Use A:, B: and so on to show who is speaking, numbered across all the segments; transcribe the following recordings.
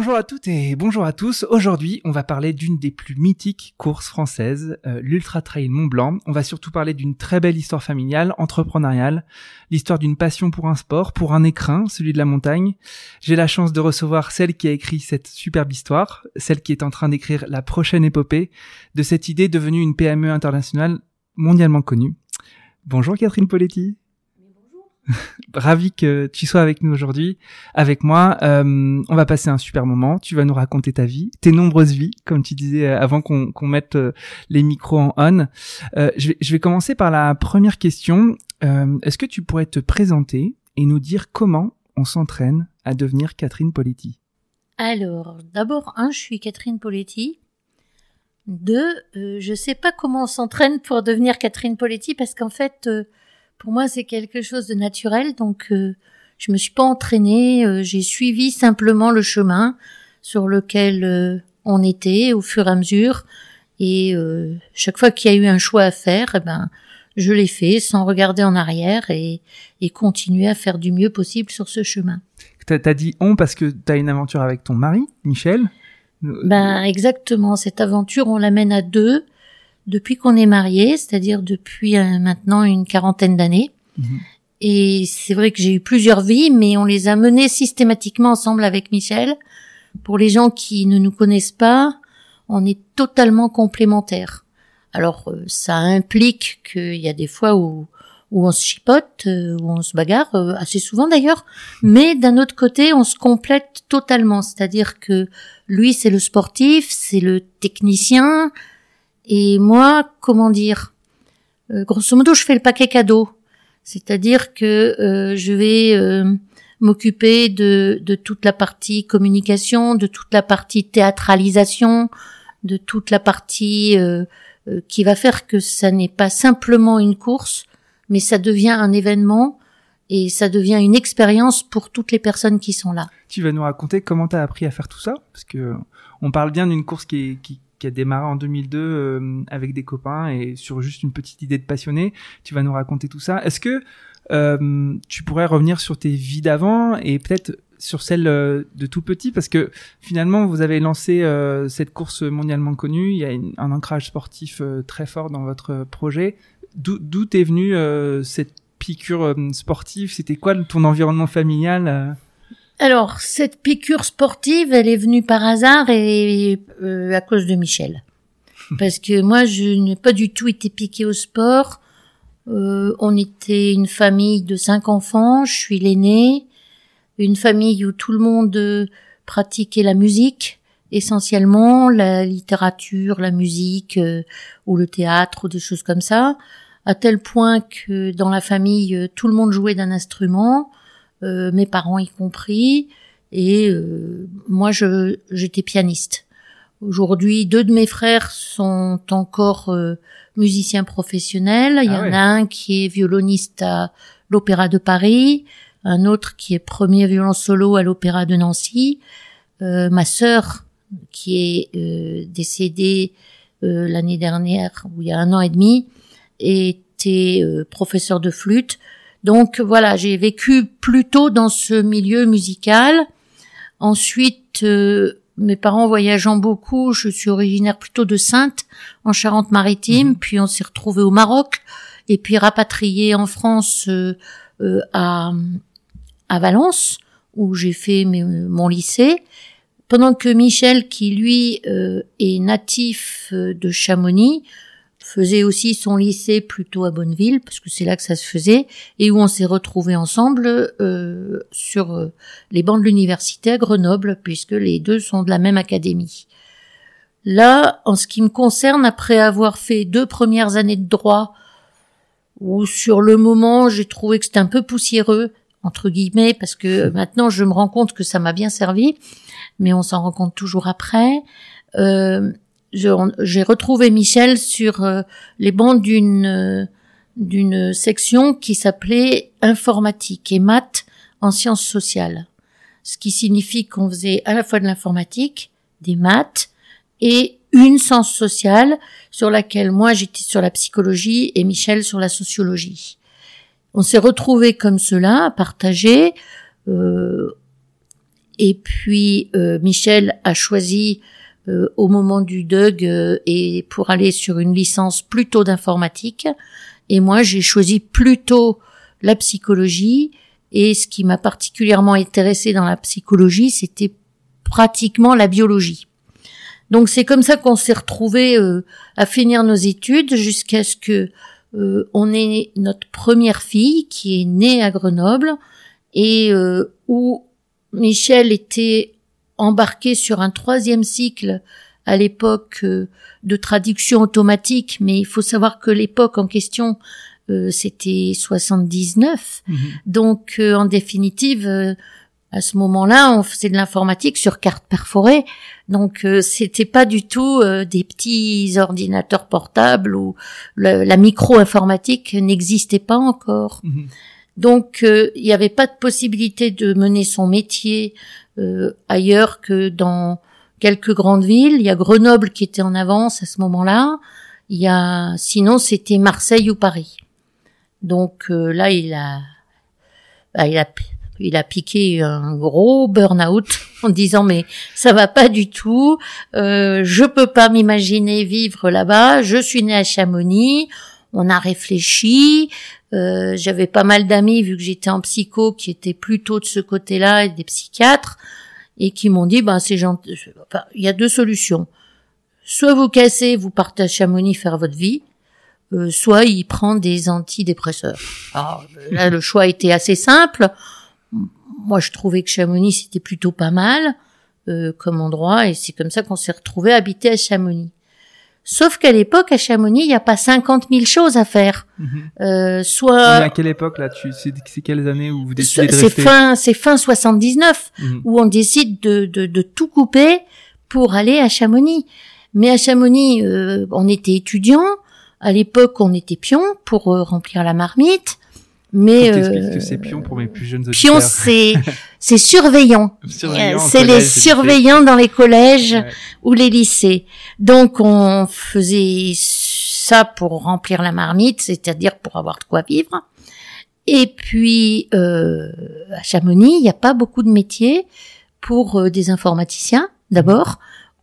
A: Bonjour à toutes et bonjour à tous. Aujourd'hui, on va parler d'une des plus mythiques courses françaises, euh, l'Ultra Trail Mont Blanc. On va surtout parler d'une très belle histoire familiale, entrepreneuriale, l'histoire d'une passion pour un sport, pour un écrin, celui de la montagne. J'ai la chance de recevoir celle qui a écrit cette superbe histoire, celle qui est en train d'écrire la prochaine épopée de cette idée devenue une PME internationale mondialement connue. Bonjour Catherine Poletti. Ravi que tu sois avec nous aujourd'hui, avec moi. Euh, on va passer un super moment. Tu vas nous raconter ta vie, tes nombreuses vies, comme tu disais euh, avant qu'on mette euh, les micros en on. je, vais, je vais commencer par la première question. Est-ce que tu pourrais te présenter et nous dire comment on s'entraîne à devenir Catherine Poletti?
B: Alors, d'abord, un, je suis Catherine Poletti. Deux, je sais pas comment on s'entraîne pour devenir Catherine Poletti parce qu'en fait, pour moi, c'est quelque chose de naturel, donc euh, je me suis pas entraînée, euh, j'ai suivi simplement le chemin sur lequel euh, on était au fur et à mesure. Et chaque fois qu'il y a eu un choix à faire, eh ben, je l'ai fait sans regarder en arrière et, et continuer à faire du mieux possible sur ce chemin.
A: T'as as dit on parce que tu as une aventure avec ton mari, Michel?
B: Ben exactement, cette aventure on l'amène à deux depuis qu'on est mariés, c'est-à-dire depuis euh, maintenant une quarantaine d'années. Mhm. Et c'est vrai que j'ai eu plusieurs vies, mais on les a menées systématiquement ensemble avec Michel. Pour les gens qui ne nous connaissent pas, on est totalement complémentaires. Alors euh, ça implique qu'il y a des fois où, où on se chipote, euh, où on se bagarre, assez souvent d'ailleurs, mais d'un autre côté, on se complète totalement. C'est-à-dire que lui, c'est le sportif, c'est le technicien, et moi, comment dire, euh, grosso modo, je fais le paquet cadeau. C'est-à-dire que euh, je vais euh, m'occuper de, de toute la partie communication, de toute la partie théâtralisation, de toute la partie qui va faire que ça n'est pas simplement une course, mais ça devient un événement et ça devient une expérience pour toutes les personnes qui sont là.
A: Tu vas nous raconter comment tu as appris à faire tout ça? Parce que on parle bien d'une course qui, qui, qui a démarré en 2002 euh, avec des copains et sur juste une petite idée de passionné. Tu vas nous raconter tout ça. Est-ce que euh, tu pourrais revenir sur tes vies d'avant et peut-être sur celle euh, de tout petit? Parce que finalement vous avez lancé cette course mondialement connue. Il y a un ancrage sportif très fort dans votre projet. D'où est venue cette piqûre sportive? C'était quoi ton environnement familial
B: alors, cette piqûre sportive, elle est venue par hasard et euh, à cause de Michel. Parce que moi, je n'ai pas du tout été piquée au sport. Euh, on était une famille de cinq enfants, je suis l'aînée. Une famille où tout le monde euh, pratiquait la musique, essentiellement la littérature, la musique ou le théâtre ou des choses comme ça. À tel point que dans la famille, tout le monde jouait d'un instrument. Euh, mes parents y compris, et euh, moi je j'étais pianiste. Aujourd'hui, deux de mes frères sont encore euh, musiciens professionnels. Il y ah en a un qui est violoniste à l'Opéra de Paris, un autre qui est premier violon solo à l'Opéra de Nancy. ma sœur, qui est décédée l'année dernière, ou il y a un an et demi, était professeur de flûte. Donc voilà, j'ai vécu plutôt dans ce milieu musical. Ensuite, euh, mes parents voyageant beaucoup, je suis originaire plutôt de Sainte, en Charente-Maritime, mhm. puis on s'est retrouvé au Maroc, et puis rapatrié en France euh, euh, à, à Valence, où j'ai fait mon lycée. Pendant que Michel, qui lui est natif de Chamonix, faisait aussi son lycée plutôt à Bonneville, parce que c'est là que ça se faisait, et où on s'est retrouvés ensemble euh, sur euh, les bancs de l'université à Grenoble, puisque les deux sont de la même académie. Là, en ce qui me concerne, après avoir fait deux premières années de droit, où sur le moment j'ai trouvé que c'était un peu poussiéreux, entre guillemets, parce que maintenant je me rends compte que ça m'a bien servi, mais on s'en rend compte toujours après. Euh, j'ai retrouvé Michel sur euh, les bancs d'une euh, d'une section qui s'appelait informatique et maths en sciences sociales. Ce qui signifie qu'on faisait à la fois de l'informatique, des maths et une science sociale sur laquelle moi j'étais sur la psychologie et Michel sur la sociologie. On s'est retrouvés comme cela, à partager. Euh, et puis Michel a choisi euh, au moment du DUG euh, et pour aller sur une licence plutôt d'informatique. Et moi, j'ai choisi plutôt la psychologie. Et ce qui m'a particulièrement intéressé dans la psychologie, c'était pratiquement la biologie. Donc c'est comme ça qu'on s'est retrouvés euh, à finir nos études jusqu'à ce que on ait notre première fille qui est née à Grenoble et où Michel était embarqué sur un troisième cycle à l'époque euh, de traduction automatique, mais il faut savoir que l'époque en question euh, c'était 79. Mhm. Donc euh, en définitive à ce moment-là, on faisait de l'informatique sur carte perforée. Donc c'était pas du tout des petits ordinateurs portables ou la, micro-informatique n'existait pas encore. Mhm. Donc il n'y avait pas de possibilité de mener son métier euh, ailleurs que dans quelques grandes villes. Il y a Grenoble qui était en avance à ce moment-là. Il y a, sinon c'était Marseille ou Paris. Donc euh, là, il a, bah, il a, il a piqué un gros burn-out en disant mais ça va pas du tout. Euh, je peux pas m'imaginer vivre là-bas. Je suis né à Chamonix. On a réfléchi. Euh, j'avais pas mal d'amis vu que j'étais en psycho qui étaient plutôt de ce côté-là et des psychiatres et qui m'ont dit ben c'est gentil. Enfin, il y a deux solutions. Soit vous cassez, vous partez à Chamonix faire votre vie, euh, soit il prend des antidépresseurs. Alors là le choix était assez simple. Moi je trouvais que Chamonix c'était plutôt pas mal euh, comme endroit et c'est comme ça qu'on s'est retrouvé habité à Chamonix. Sauf qu'à l'époque, à Chamonix, il n'y a pas 50 000 choses à faire. Mhm. Euh, soit.
A: à quelle époque là tu C'est quelles années où vous décidez de
B: C'est fin, c'est fin 79 mhm. où on décide de, de, de, tout couper pour aller à Chamonix. Mais à Chamonix, euh, on était étudiants. À l'époque, on était pions pour euh, remplir la marmite. Mais
A: euh, c'est pion pour mes plus jeunes auditeurs.
B: Pion, c'est c'est surveillant. c'est les surveillants dans les collèges ou les lycées. Donc on faisait ça pour remplir la marmite, c'est-à-dire pour avoir de quoi vivre. Et puis euh, à Chamonix, il n'y a pas beaucoup de métiers pour euh, des informaticiens d'abord,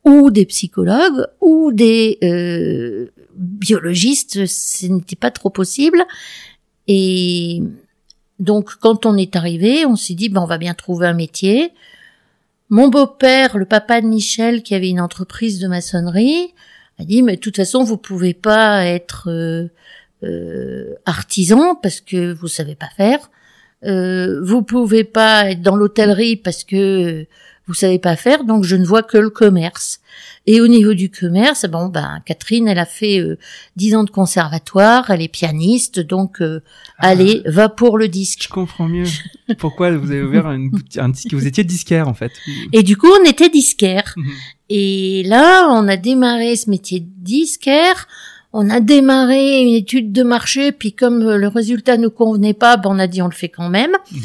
B: ou des psychologues, ou des euh, biologistes. Ce n'était pas trop possible. Et donc, quand on est arrivé, on s'est dit, ben, on va bien trouver un métier. Mon beau-père, le papa de Michel, qui avait une entreprise de maçonnerie, a dit, mais de toute façon, vous pouvez pas être euh, euh, artisan parce que vous savez pas faire. Euh, vous pouvez pas être dans l'hôtellerie parce que vous savez pas faire, donc je ne vois que le commerce. Et au niveau du commerce, bon ben Catherine, elle a fait euh, dix ans de conservatoire, elle est pianiste, donc euh, ah. allez, va pour le disque.
A: Je comprends mieux. Pourquoi vous avez ouvert un, un disque? Vous étiez disquaire en fait.
B: Et du coup, on était disquaire. Mhm. Et là, on a démarré ce métier de disquaire. On a démarré une étude de marché, puis comme le résultat ne convenait pas, ben on a dit on le fait quand même. Mhm.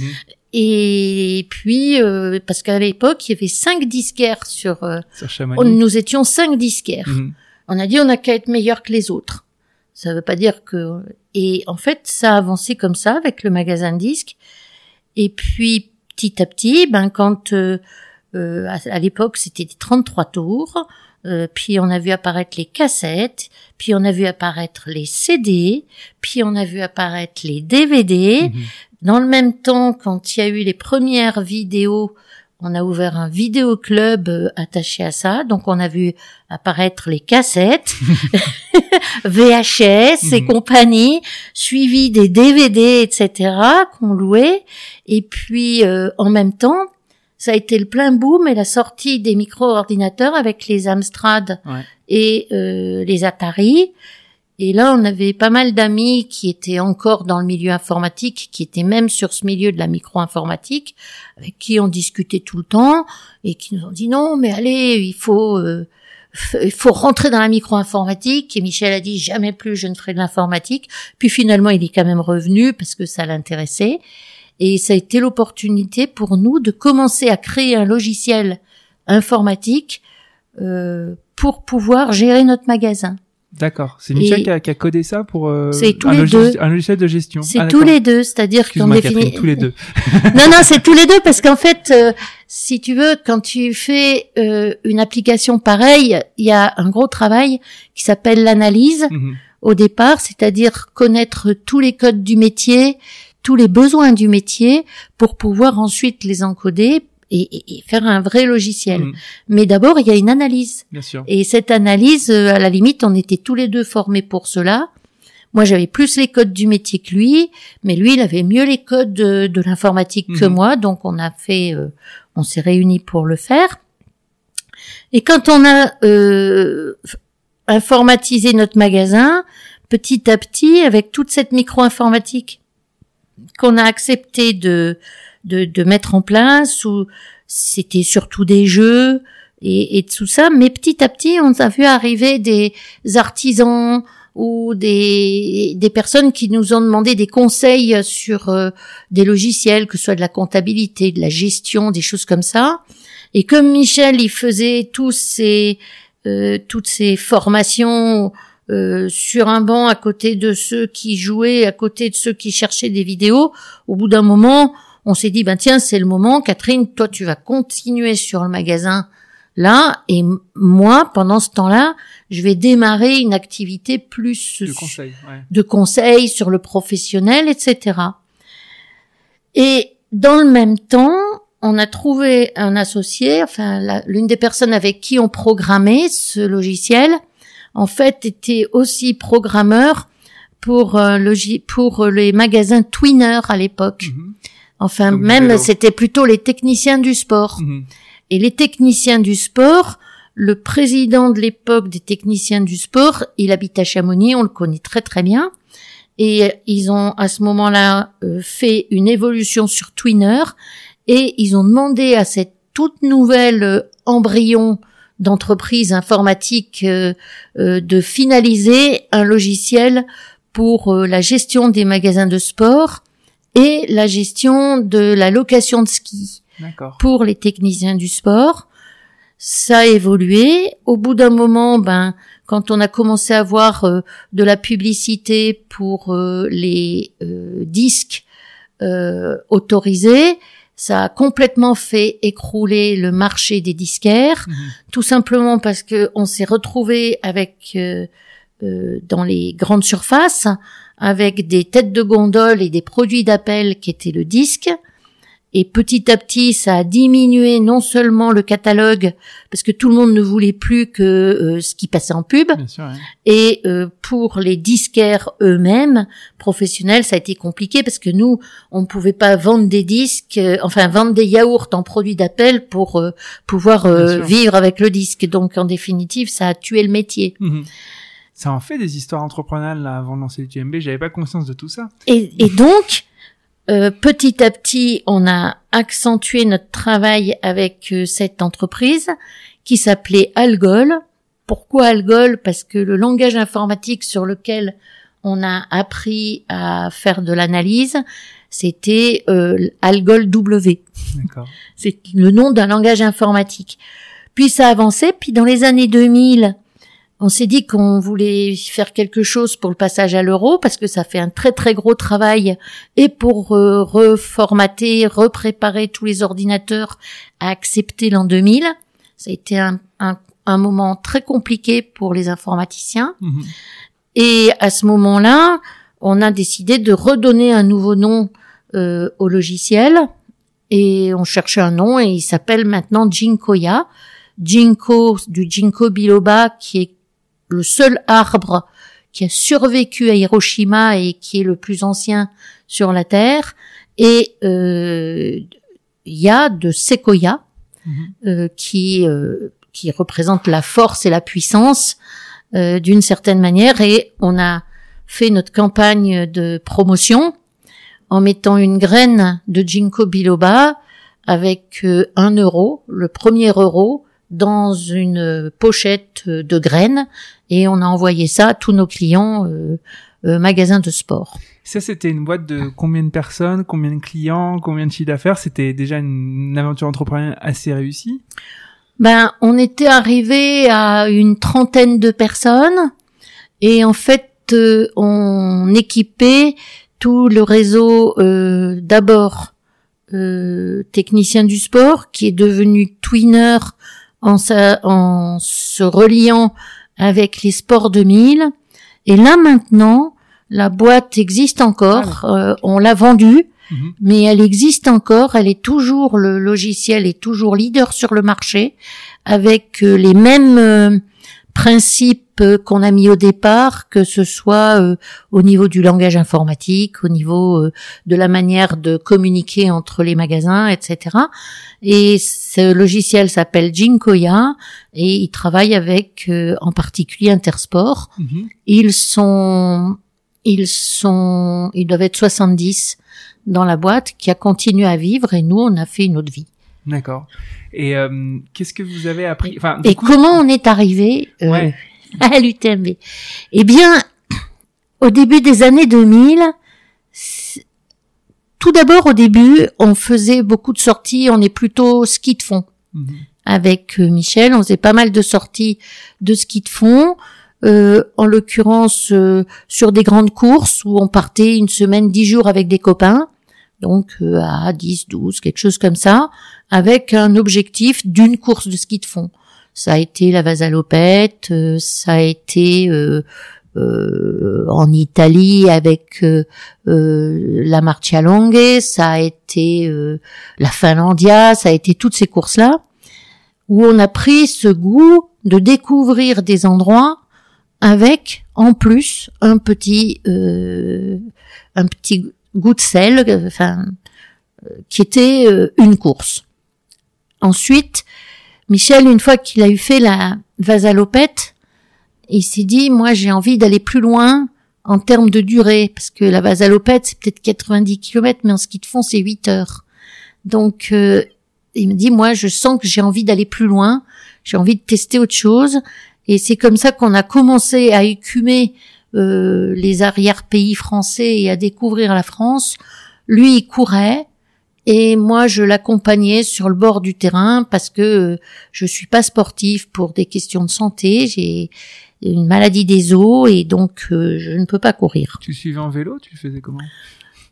B: Et puis, euh, parce qu'à l'époque, il y avait cinq disquaires sur... Euh, nous étions cinq disquaires. Mhm. On a dit, on n'a qu'à être meilleur que les autres. Ça veut pas dire que... Et en fait, ça a avancé comme ça avec le magasin de disques. Et puis, petit à petit, ben quand... Euh, euh à, l'époque, c'était 33 tours. Puis on a vu apparaître les cassettes, puis on a vu apparaître les CD, puis on a vu apparaître les DVD, dans le même temps, quand il y a eu les premières vidéos On a ouvert un vidéoclub euh, attaché à ça, donc on a vu apparaître les cassettes, VHS et
A: Mhm.
B: compagnie, suivi des DVD, etc. qu'on louait. Et puis euh, en même temps, ça a été le plein boom et la sortie des micro-ordinateurs avec les Amstrad
A: Ouais.
B: et euh, les Atari. Et là, on avait pas mal d'amis qui étaient encore dans le milieu informatique, qui étaient même sur ce milieu de la micro-informatique, avec qui on discutait tout le temps et qui nous ont dit non, mais allez, il faut, euh, il faut rentrer dans la micro-informatique. Et Michel a dit jamais plus je ne ferai de l'informatique. Puis finalement, il est quand même revenu parce que ça l'intéressait. Et ça a été l'opportunité pour nous de commencer à créer un logiciel informatique euh, pour pouvoir gérer notre magasin.
A: D'accord. C'est Michel qui, a, qui a codé ça pour euh,
B: tous
A: un,
B: les deux.
A: un logiciel de gestion.
B: C'est
A: Ah,
B: tous les deux, c'est-à-dire qu'on définit.
A: Tous les deux.
B: non, non, c'est tous les deux parce qu'en fait, euh, si tu veux, quand tu fais euh, une application pareille, il y a un gros travail qui s'appelle l'analyse
A: Mhm.
B: au départ, c'est-à-dire connaître tous les codes du métier, tous les besoins du métier pour pouvoir ensuite les encoder et, et- et faire un vrai logiciel.
A: Mhm.
B: Mais d'abord, il y a une analyse.
A: Bien sûr.
B: Et cette analyse, euh, à la limite, on était tous les deux formés pour cela. Moi, j'avais plus les codes du métier que lui, mais lui, il avait mieux les codes de, de l'informatique que
A: Mhm.
B: moi, donc on a fait, euh, on s'est réunis pour le faire. Et quand on a euh, informatisé notre magasin, petit à petit, avec toute cette micro-informatique qu'on a accepté de, de, de mettre en place, où c'était surtout des jeux, et, et tout ça. Mais petit à petit, on a vu arriver des artisans ou des, des personnes qui nous ont demandé des conseils sur euh, des logiciels, que ce soit de la comptabilité, de la gestion, des choses comme ça. Et comme Michel, il faisait tous ces, euh, toutes ces formations euh, sur un banc à côté de ceux qui jouaient, à côté de ceux qui cherchaient des vidéos, au bout d'un moment, on s'est dit, ben tiens, c'est le moment, Catherine, toi tu vas continuer sur le magasin là, et moi, pendant ce temps-là, je vais démarrer une activité plus
A: De conseil. Ouais.
B: de conseils sur le professionnel, etc. Et dans le même temps, on a trouvé un associé, enfin l'une des personnes avec qui on programmait ce logiciel, en fait, était aussi programmeur pour euh, logi- pour les magasins Twinner à l'époque.
A: Mhm.
B: Enfin, même c'était plutôt les techniciens du sport.
A: Mhm.
B: Et les techniciens du sport, le président de l'époque des techniciens du sport, il habite à Chamonix, on le connaît très très bien. Et ils ont à ce moment-là euh, fait une évolution sur Twinner et ils ont demandé à cette toute nouvelle euh, embryon d'entreprise informatique euh, euh, de finaliser un logiciel pour euh, la gestion des magasins de sport et la gestion de la location de ski pour les techniciens du sport. Ça a évolué. Au bout d'un moment, ben, quand on a commencé à voir euh, de la publicité pour euh, les euh, disques euh, autorisés, ça a complètement fait écrouler le marché des disquaires,
A: Mhm.
B: tout simplement parce que on s'est retrouvé avec euh, euh, dans les grandes surfaces avec des têtes de gondole et des produits d'appel qui étaient le disque. Et petit à petit, ça a diminué non seulement le catalogue, parce que tout le monde ne voulait plus que euh, ce qui passait en pub,
A: Bien sûr. ouais.
B: et euh, pour les disquaires eux-mêmes, professionnels, ça a été compliqué parce que nous, on ne pouvait pas vendre des disques, euh, enfin vendre des yaourts en produits d'appel pour euh, pouvoir euh, vivre avec le disque. Donc en définitive, ça a tué le métier.
A: Mhm. Ça en fait des histoires entrepreneuriales là avant de lancer le TMB. J'avais pas conscience de tout ça.
B: Et, et donc, euh, petit à petit, on a accentué notre travail avec euh, cette entreprise qui s'appelait Algol. Pourquoi Algol? Parce que le langage informatique sur lequel on a appris à faire de l'analyse, c'était euh, Algol W. C'est le nom d'un langage informatique. Puis ça avançait, puis dans les années 2000, on s'est dit qu'on voulait faire quelque chose pour le passage à l'euro parce que ça fait un très très gros travail et pour euh, reformater, repréparer tous les ordinateurs à accepter l'an 2000. Ça a été un, un, un moment très compliqué pour les informaticiens.
A: Mhm.
B: Et à ce moment-là, on a décidé de redonner un nouveau nom euh, au logiciel. et on cherchait un nom et il s'appelle maintenant Jinkoya. Jinko du Jinko biloba qui est le seul arbre qui a survécu à Hiroshima et qui est le plus ancien sur la terre et euh, ya de Sequoia
A: Mhm.
B: euh, qui euh, qui représente la force et la puissance euh, d'une certaine manière et on a fait notre campagne de promotion en mettant une graine de ginkgo biloba avec un euro, le premier euro, dans une pochette de graines et on a envoyé ça à tous nos clients euh, euh, magasins de sport.
A: Ça, c'était une boîte de combien de personnes, combien de clients, combien de chiffres d'affaires? C'était déjà une aventure entrepreneuriale assez réussie?
B: Ben, on était arrivé à une trentaine de personnes et en fait, euh, on équipait tout le réseau euh, d'abord euh, technicien du sport qui est devenu twinner en, sa- en se reliant avec les sports 2000 et là maintenant la boîte existe encore. Euh, on l'a vendue
A: Mhm.
B: mais elle existe encore, elle est toujours, le logiciel est toujours leader sur le marché, avec euh, les mêmes euh, principes qu'on a mis au départ, que ce soit euh, au niveau du langage informatique, au niveau euh, de la manière de communiquer entre les magasins, etc. Et ce logiciel s'appelle Jinkoya et il travaille avec, euh, en particulier, Intersport.
A: Mhm.
B: Ils sont, ils sont, ils doivent être 70 dans la boîte qui a continué à vivre et nous on a fait une autre vie.
A: D'accord. Et euh, qu'est-ce que vous avez appris? Enfin,
B: Et
A: coup-
B: comment on est arrivé euh,
A: Ouais.
B: à l'UTMB Eh bien, au début des années 2000, c'est- tout d'abord au début, on faisait beaucoup de sorties, on est plutôt ski de fond.
A: Mhm.
B: avec euh, Michel. On faisait pas mal de sorties de ski de fond. Euh, en l'occurrence euh, sur des grandes courses où on partait une semaine, dix jours avec des copains, donc euh, à 10, 12, quelque chose comme ça, avec un objectif d'une course de ski de fond. Ça a été la Vasalopette, euh, ça a été euh, euh, en Italie avec euh, euh, la Marcialonghe, ça a été la Finlandia, ça a été toutes ces courses-là où on a pris ce goût de découvrir des endroits avec en plus un petit un petit goût de sel euh, enfin euh, qui était euh, une course. Ensuite, Michel une fois qu'il a eu fait la vasalopette, il s'est dit moi j'ai envie d'aller plus loin en termes de durée parce que la vasalopette c'est peut-être 90 km mais en ski de fond c'est 8 heures. Donc euh, il me dit moi je sens que j'ai envie d'aller plus loin, j'ai envie de tester autre chose et c'est comme ça qu'on a commencé à écumer euh, les arrière-pays français et à découvrir la France. Lui il courait et moi je l'accompagnais sur le bord du terrain parce que euh, je suis pas sportive pour des questions de santé, j'ai une maladie des os et donc euh, je ne peux pas courir.
A: Tu suivais en vélo? Tu faisais comment?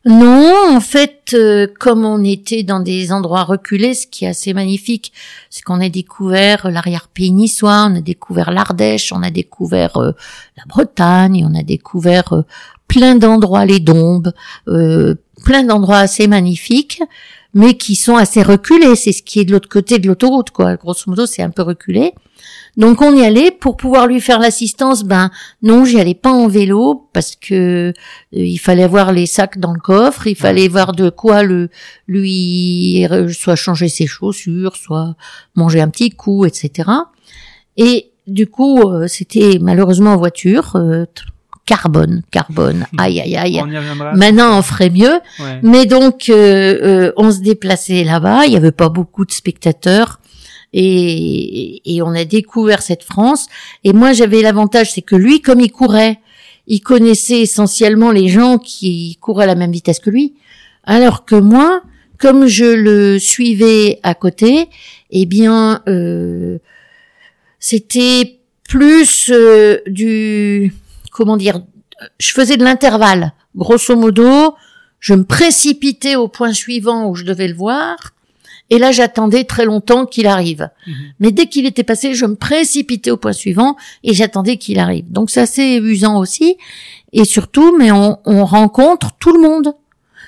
B: Non, en fait, euh, comme on était dans des endroits reculés, ce qui est assez magnifique, c'est qu'on a découvert l'arrière-pays niçois, on a découvert l'Ardèche, on a découvert euh, la Bretagne, on a découvert euh, plein d'endroits, les Dombes, euh, plein d'endroits assez magnifiques, mais qui sont assez reculés. C'est ce qui est de l'autre côté de l'autoroute, quoi. Grosso modo, c'est un peu reculé. Donc on y allait pour pouvoir lui faire l'assistance. Ben non, j'y allais pas en vélo parce que euh, il fallait avoir les sacs dans le coffre, il fallait voir de quoi le lui soit changer ses chaussures, soit manger un petit coup, etc. Et du coup, euh, c'était malheureusement en voiture, euh, carbone, carbone. Aïe aïe aïe.
A: On.
B: Maintenant, on ferait mieux.
A: Ouais.
B: Mais donc, euh, euh, on se déplaçait là-bas. Il y avait pas beaucoup de spectateurs. Et, et on a découvert cette France. Et moi, j'avais l'avantage, c'est que lui, comme il courait, il connaissait essentiellement les gens qui couraient à la même vitesse que lui. Alors que moi, comme je le suivais à côté, eh bien, euh, c'était plus euh, du, comment dire, je faisais de l'intervalle. Grosso modo, je me précipitais au point suivant où je devais le voir. Et là, j'attendais très longtemps qu'il arrive.
A: Mhm.
B: Mais dès qu'il était passé, je me précipitais au point suivant et j'attendais qu'il arrive. Donc c'est assez usant aussi. Et surtout, mais on, on rencontre tout le monde.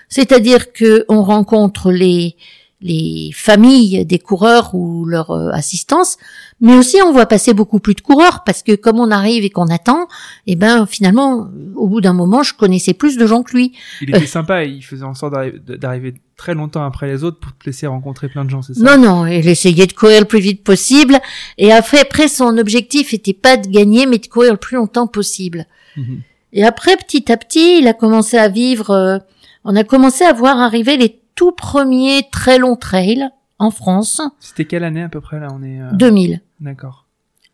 B: C'est-à-dire que on rencontre les les familles des coureurs ou leur euh, assistance, mais aussi on voit passer beaucoup plus de coureurs parce que comme on arrive et qu'on attend, et eh ben finalement au bout d'un moment je connaissais plus de gens que lui.
A: Il était sympa, il faisait en sorte d'arriver très longtemps après les autres pour te laisser rencontrer plein de gens, c'est ça?
B: Non non, il essayait de courir le plus vite possible et après après son objectif était pas de gagner mais de courir le plus longtemps possible. Mhm. Et après petit à petit il a commencé à vivre, euh, on a commencé à voir arriver les tout premiers très longs trails en France.
A: C'était quelle année à peu près là? On est
B: 2000.
A: Euh, D'accord.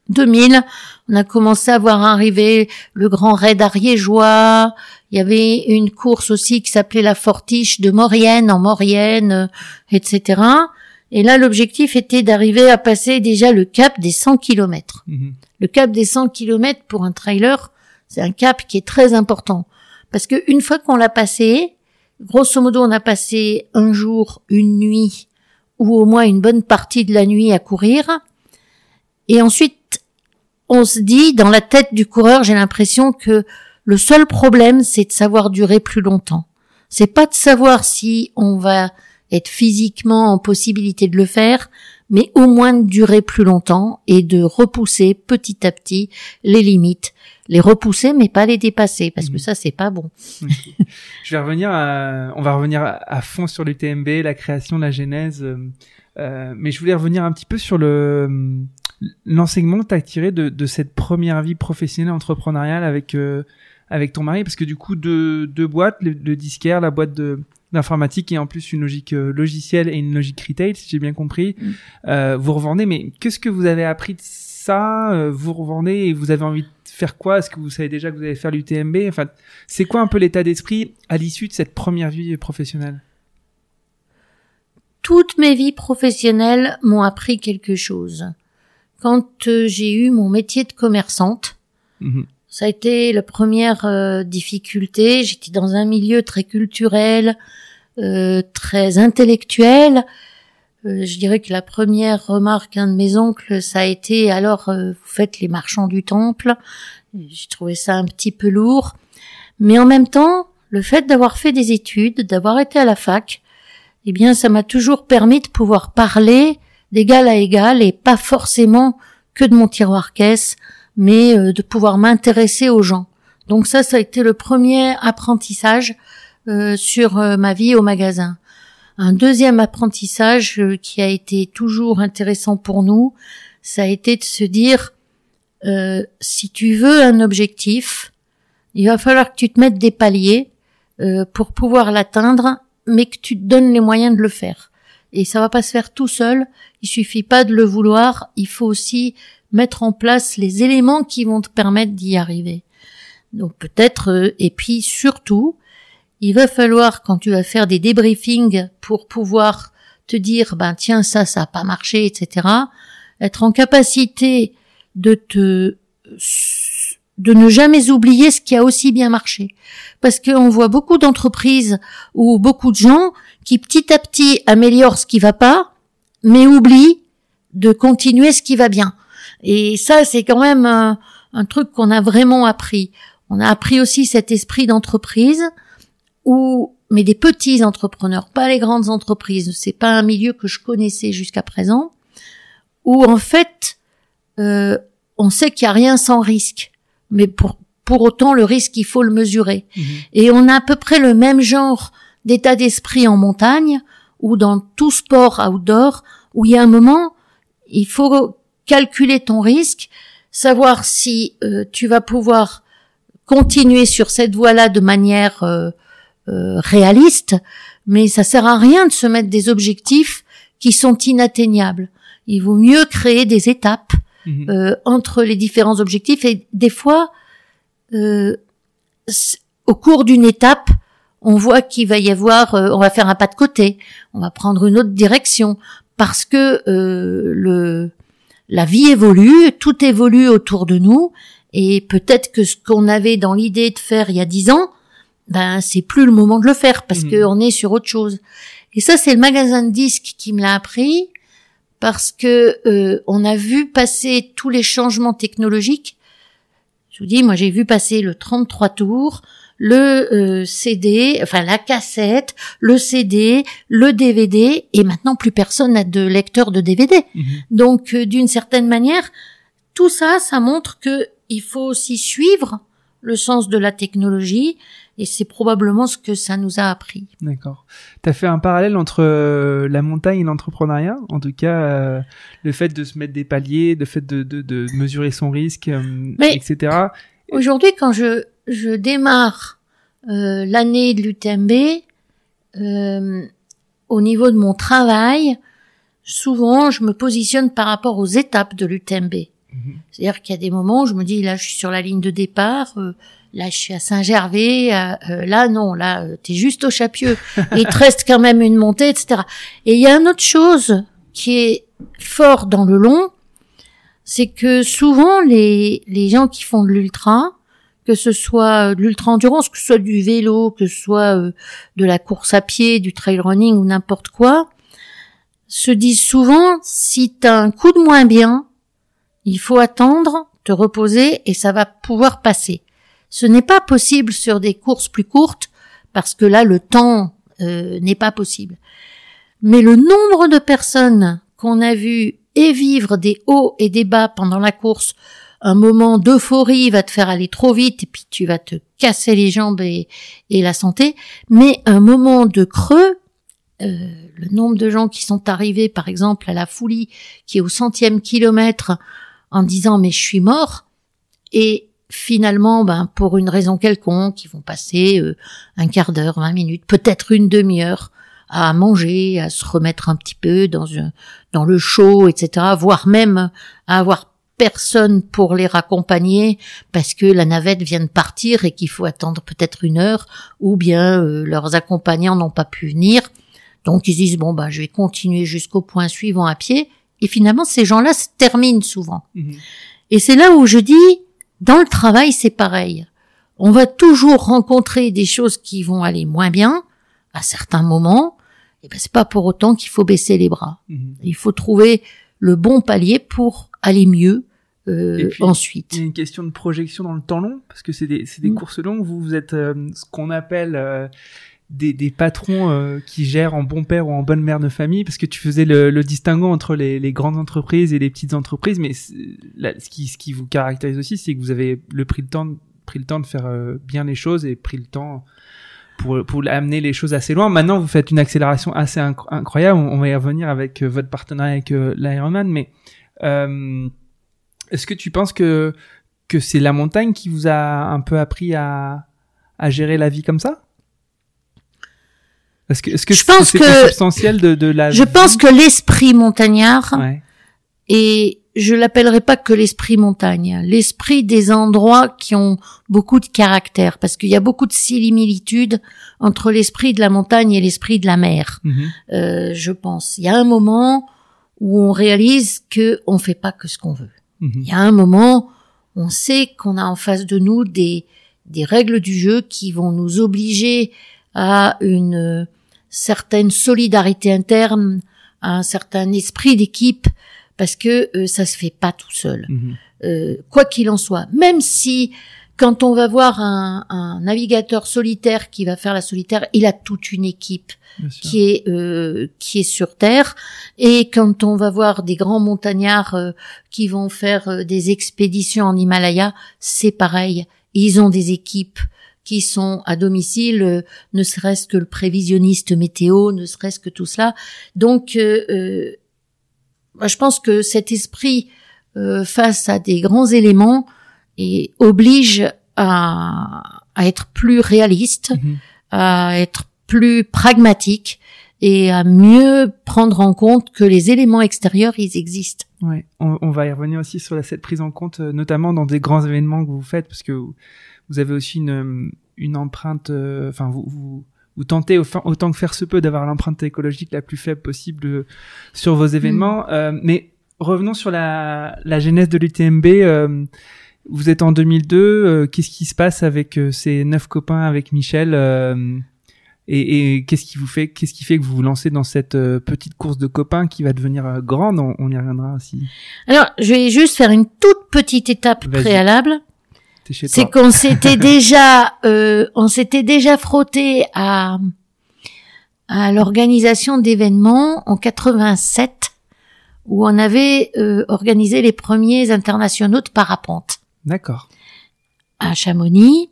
B: 2000, on a commencé à voir arriver le grand raid ariégeois. Il y avait une course aussi qui s'appelait la Fortiche de Maurienne en Maurienne, euh, etc. Et là, l'objectif était d'arriver à passer déjà le cap des 100 km. Mhm. Le cap des 100 km pour un trailer, c'est un cap qui est très important. Parce que une fois qu'on l'a passé, grosso modo, on a passé un jour, une nuit, ou au moins une bonne partie de la nuit à courir. Et ensuite, on se dit, dans la tête du coureur, j'ai l'impression que le seul problème, c'est de savoir durer plus longtemps. C'est pas de savoir si on va être physiquement en possibilité de le faire, mais au moins de durer plus longtemps et de repousser petit à petit les limites les repousser mais pas les dépasser parce que mhm. ça c'est pas bon.
A: Je vais revenir à, on va revenir à, fond sur l'UTMB, la création, la genèse, euh, euh, mais je voulais revenir un petit peu sur le l'enseignement que tu as tiré de, de, cette première vie professionnelle entrepreneuriale avec euh, avec ton mari parce que du coup deux, deux boîtes, le, le disquaire, la boîte de d'informatique et en plus une logique euh, logicielle et une logique retail si j'ai bien compris. Mm. Euh, vous revendez mais qu'est-ce que vous avez appris de ça Vous revendez et vous avez envie de faire quoi? Est-ce que vous savez déjà que vous allez faire l'UTMB Enfin, c'est quoi un peu l'état d'esprit à l'issue de cette première vie professionnelle?
B: Toutes mes vies professionnelles m'ont appris quelque chose. Quand euh, j'ai eu mon métier de commerçante, mhm. ça a été la première euh, difficulté. J'étais dans un milieu très culturel, euh, très intellectuel. Je dirais que la première remarque d'un de mes oncles, ça a été alors vous faites les marchands du temple? J'ai trouvé ça un petit peu lourd. Mais en même temps, le fait d'avoir fait des études, d'avoir été à la fac, eh bien, ça m'a toujours permis de pouvoir parler d'égal à égal et pas forcément que de mon tiroir caisse, mais euh, de pouvoir m'intéresser aux gens. Donc ça, ça a été le premier apprentissage euh, sur euh, ma vie au magasin. Un deuxième apprentissage qui a été toujours intéressant pour nous, ça a été de se dire euh, si tu veux un objectif, il va falloir que tu te mettes des paliers euh, pour pouvoir l'atteindre, mais que tu te donnes les moyens de le faire. Et ça va pas se faire tout seul. Il suffit pas de le vouloir. Il faut aussi mettre en place les éléments qui vont te permettre d'y arriver. Donc peut-être, euh, et puis surtout, il va falloir quand tu vas faire des débriefings pour pouvoir te dire, ben tiens ça, ça a pas marché, etc. Être en capacité de te de ne jamais oublier ce qui a aussi bien marché. Parce qu'on voit beaucoup d'entreprises ou beaucoup de gens qui petit à petit améliorent ce qui va pas, mais oublient de continuer ce qui va bien. Et ça, c'est quand même un, un truc qu'on a vraiment appris. On a appris aussi cet esprit d'entreprise où, mais des petits entrepreneurs, pas les grandes entreprises. C'est pas un milieu que je connaissais jusqu'à présent, où en fait, euh, on sait qu'il n'y a rien sans risque, mais pour, pour autant le risque, il faut le mesurer. Mhm. Et on a à peu près le même genre d'état d'esprit en montagne ou dans tout sport outdoor, où il y a un moment, il faut calculer ton risque, savoir si euh, tu vas pouvoir continuer sur cette voie-là de manière euh, réaliste, mais ça sert à rien de se mettre des objectifs qui sont inatteignables. Il vaut mieux créer des étapes Mhm. Euh, entre les différents objectifs et des fois, euh, au cours d'une étape, on voit qu'il va y avoir, euh, on va faire un pas de côté, on va prendre une autre direction parce que le la vie évolue, tout évolue autour de nous et peut-être que ce qu'on avait dans l'idée de faire il y a dix ans, ben c'est plus le moment de le faire parce mhm. qu'on est sur autre chose. Et ça c'est le magasin de disques qui me l'a appris parce que euh, on a vu passer tous les changements technologiques. Je vous dis, moi j'ai vu passer le 33 tours, le euh, CD, enfin la cassette, le CD, le DVD, et maintenant plus personne n'a de lecteur de DVD.
A: Mhm.
B: Donc euh, d'une certaine manière, tout ça, ça montre que il faut aussi suivre le sens de la technologie, et c'est probablement ce que ça nous a appris.
A: D'accord. Tu as fait un parallèle entre euh, la montagne et l'entrepreneuriat, en tout cas euh, le fait de se mettre des paliers, le fait de, de, de mesurer son risque, euh,
B: Mais-
A: etc.
B: Aujourd'hui, quand je, je démarre euh, l'année de l'UTMB, euh, au niveau de mon travail, souvent je me positionne par rapport aux étapes de l'UTMB.
A: Mhm.
B: C'est-à-dire qu'il y a des moments où je me dis là je suis sur la ligne de départ, euh, là je suis à Saint-Gervais, euh, euh, là non, là euh, t'es juste au Chapieux, il te reste quand même une montée, etc. Et il y a une autre chose qui est fort dans le long, c'est que souvent les, les gens qui font de l'ultra, que ce soit de l'ultra-endurance, que ce soit du vélo, que ce soit de la course à pied, du trail running ou n'importe quoi, se disent souvent, si t'as un coup de moins bien, il faut attendre, te reposer et ça va pouvoir passer. Ce n'est pas possible sur des courses plus courtes parce que là, le temps euh, n'est pas possible. Mais le nombre de personnes qu'on a vu et vivre des hauts et des bas pendant la course, un moment d'euphorie va te faire aller trop vite et puis tu vas te casser les jambes et, la santé, mais un moment de creux, euh, le nombre de gens qui sont arrivés par exemple à la Foulie, qui est au centième kilomètre, en disant mais je suis mort, et finalement, ben pour une raison quelconque, ils vont passer euh, un quart d'heure, vingt minutes, peut-être une demi-heure à manger, à se remettre un petit peu dans un, dans le chaud, etc., voire même à avoir personne pour les raccompagner parce que la navette vient de partir et qu'il faut attendre peut-être une heure ou bien euh, leurs accompagnants n'ont pas pu venir. Donc ils disent bon bah je vais continuer jusqu'au point suivant à pied et finalement ces gens-là se terminent souvent.
A: Mhm.
B: Et c'est là où je dis dans le travail c'est pareil. On va toujours rencontrer des choses qui vont aller moins bien à certains moments. Et ben c'est pas pour autant qu'il faut baisser les bras.
A: Mhm.
B: Il faut trouver le bon palier pour aller mieux euh,
A: Et puis,
B: ensuite.
A: Il y a une question de projection dans le temps long, parce que c'est des, c'est des
B: Mm.
A: courses longues. Vous, vous êtes euh, ce qu'on appelle euh, des, des patrons euh, qui gèrent en bon père ou en bonne mère de famille, parce que tu faisais le, le distinguo entre les, les grandes entreprises et les petites entreprises. Mais ce, qui, ce qui vous caractérise aussi, c'est que vous avez le pris le temps, pris le temps de faire euh, bien les choses et pris le temps pour, pour amener les choses assez loin. Maintenant, vous faites une accélération assez inc- incroyable. On, on va y revenir avec euh, votre partenariat avec euh, l'Ironman, mais euh, est-ce que tu penses que que c'est la montagne qui vous a un peu appris à à gérer la vie comme ça? Est-ce que est-ce que
B: Je pense
A: c'est
B: que-
A: de de la
B: Je pense que l'esprit montagnard
A: ouais.
B: et je l'appellerai pas que l'esprit montagne, l'esprit des endroits qui ont beaucoup de caractère, parce qu'il y a beaucoup de similitudes entre l'esprit de la montagne et l'esprit de la mer.
A: Mhm.
B: Euh, je pense. Il y a un moment où on réalise que on fait pas que ce qu'on veut.
A: Mhm.
B: Il y a un moment, on sait qu'on a en face de nous des, des règles du jeu qui vont nous obliger à une certaine solidarité interne, un certain esprit d'équipe, parce que euh, ça se fait pas tout seul.
A: Mhm.
B: Euh, quoi qu'il en soit, même si quand on va voir un, un navigateur solitaire qui va faire la solitaire, il a toute une équipe qui est euh, qui est sur terre et quand on va voir des grands montagnards euh, qui vont faire euh, des expéditions en Himalaya, c'est pareil, ils ont des équipes qui sont à domicile, euh, ne serait-ce que le prévisionniste météo, ne serait-ce que tout cela. Donc, euh, euh, je pense que cet esprit euh, face à des grands éléments et oblige à, à être plus réaliste,
A: Mhm.
B: à être plus pragmatique et à mieux prendre en compte que les éléments extérieurs, ils existent.
A: Ouais, on, on va y revenir aussi sur la, cette prise en compte, euh, notamment dans des grands événements que vous faites, parce que vous, vous avez aussi une, euh, une empreinte, euh, enfin vous, vous, vous tentez autant, autant que faire se peut d'avoir l'empreinte écologique la plus faible possible euh, sur vos événements. Euh, mais revenons sur la, la genèse de l'UTMB. euh, vous êtes en 2002. euh, Qu'est-ce qui se passe avec ces neuf copains, avec Michel et, et qu'est-ce qui vous fait, qu'est-ce qui fait que vous vous lancez dans cette petite course de copains qui va devenir grande? On, on y reviendra aussi.
B: Alors, je vais juste faire une toute petite étape
A: Vas-y.
B: préalable.
A: Chez
B: c'est qu'on s'était déjà, euh, on s'était déjà frotté à à l'organisation d'événements en 87 où on avait euh, organisé les premiers internationaux de parapente
A: D'accord.
B: à Chamonix,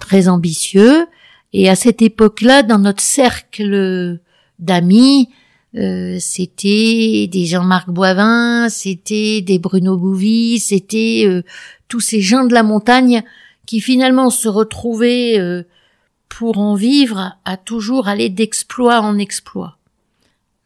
B: très ambitieux. Et à cette époque-là, dans notre cercle d'amis, euh, c'était des Jean-Marc Boivin, c'était des Bruno Bouvy, c'était euh, tous ces gens de la montagne qui finalement se retrouvaient euh, pour en vivre à toujours aller d'exploit en exploit.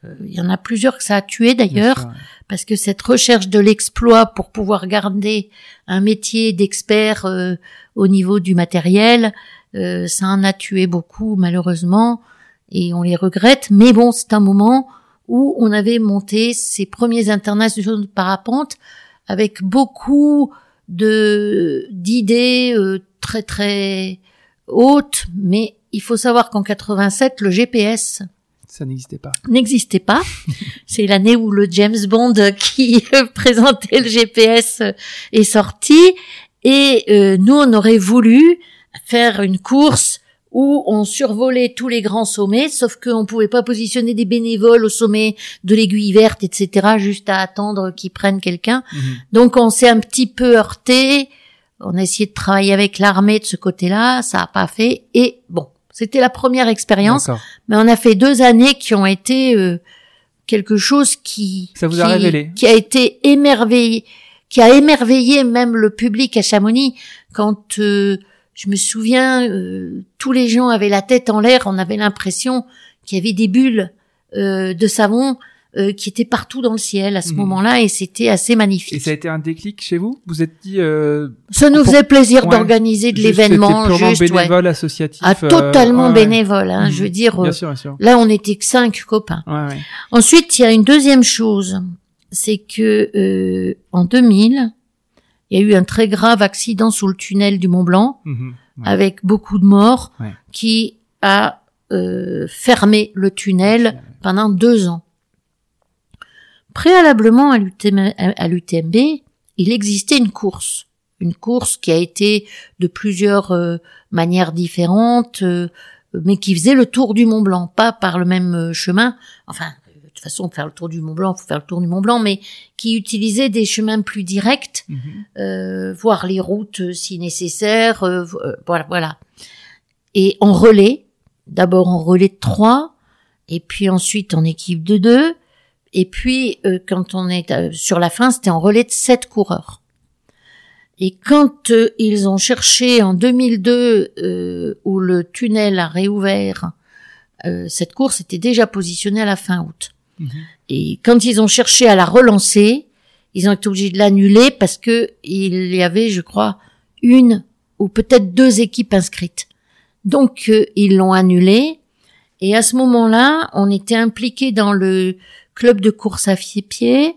B: Euh, Il y en a plusieurs que ça a tué d'ailleurs
A: ouais.
B: parce que cette recherche de l'exploit pour pouvoir garder un métier d'expert euh, au niveau du matériel, euh, ça en a tué beaucoup malheureusement et on les regrette. Mais bon, c'est un moment où on avait monté ces premiers internationaux de parapente avec beaucoup de d'idées euh, très très hautes, mais il faut savoir qu'en 87, le GPS
A: Ça n'existait pas.
B: n'existait pas. C'est l'année où le James Bond qui présentait le GPS est sorti. Et euh, nous, on aurait voulu faire une course où on survolait tous les grands sommets, sauf qu'on pouvait pas positionner des bénévoles au sommet de l'aiguille verte, etc., juste à attendre qu'ils prennent quelqu'un.
A: Mhm.
B: Donc on s'est un petit peu heurté. On a essayé de travailler avec l'armée de ce côté-là, ça a pas fait. Et bon, c'était la première expérience. Mais on a fait deux années qui ont été euh, quelque chose qui
A: Ça vous a révélé.
B: qui a été émerveillé, qui a émerveillé même le public à Chamonix quand euh, je me souviens euh, tous les gens avaient la tête en l'air, on avait l'impression qu'il y avait des bulles euh, de savon euh, qui étaient partout dans le ciel à ce
A: Mhm.
B: moment-là et c'était assez magnifique.
A: Et ça a été un déclic chez vous? Vous êtes dit euh,
B: Ça nous faisait plaisir
A: Ouais.
B: d'organiser de l'événement, juste ouais.
A: bénévole, associatif.
B: Ah, totalement
A: ouais,
B: bénévole. Hein,
A: Mhm.
B: Je veux dire,
A: Bien sûr, bien sûr.
B: là on était que cinq copains.
A: Ouais, ouais.
B: Ensuite, il y a une deuxième chose, c'est que euh, en 2000, il y a eu un très grave accident sous le tunnel du Mont Blanc
A: Mhm. Ouais.
B: avec beaucoup de morts
A: Ouais.
B: qui a euh, fermé le tunnel pendant deux ans. Préalablement à l'UTM à l'UTMB, il existait une course, une course qui a été de plusieurs euh, manières différentes, euh, mais qui faisait le tour du Mont Blanc, pas par le même chemin. Enfin, toute façon, faire le tour du Mont Blanc, faut faire le tour du Mont Blanc, mais qui utilisait des chemins plus directs
A: Mhm.
B: euh, voir les routes euh, si nécessaire, euh, euh, voilà, voilà. Et en relais, d'abord en relais de trois, et puis ensuite en équipe de deux, et puis euh, quand on est euh, sur la fin, c'était en relais de sept coureurs. Et quand ils ont cherché en 2002, euh, où le tunnel a réouvert, euh, cette course était déjà positionnée à la fin août. Et quand ils ont cherché à la relancer, ils ont été obligés de l'annuler parce que il y avait, je crois, une ou peut-être deux équipes inscrites. Donc euh, ils l'ont annulé. Et à ce moment-là, on était impliqué dans le club de course à pied.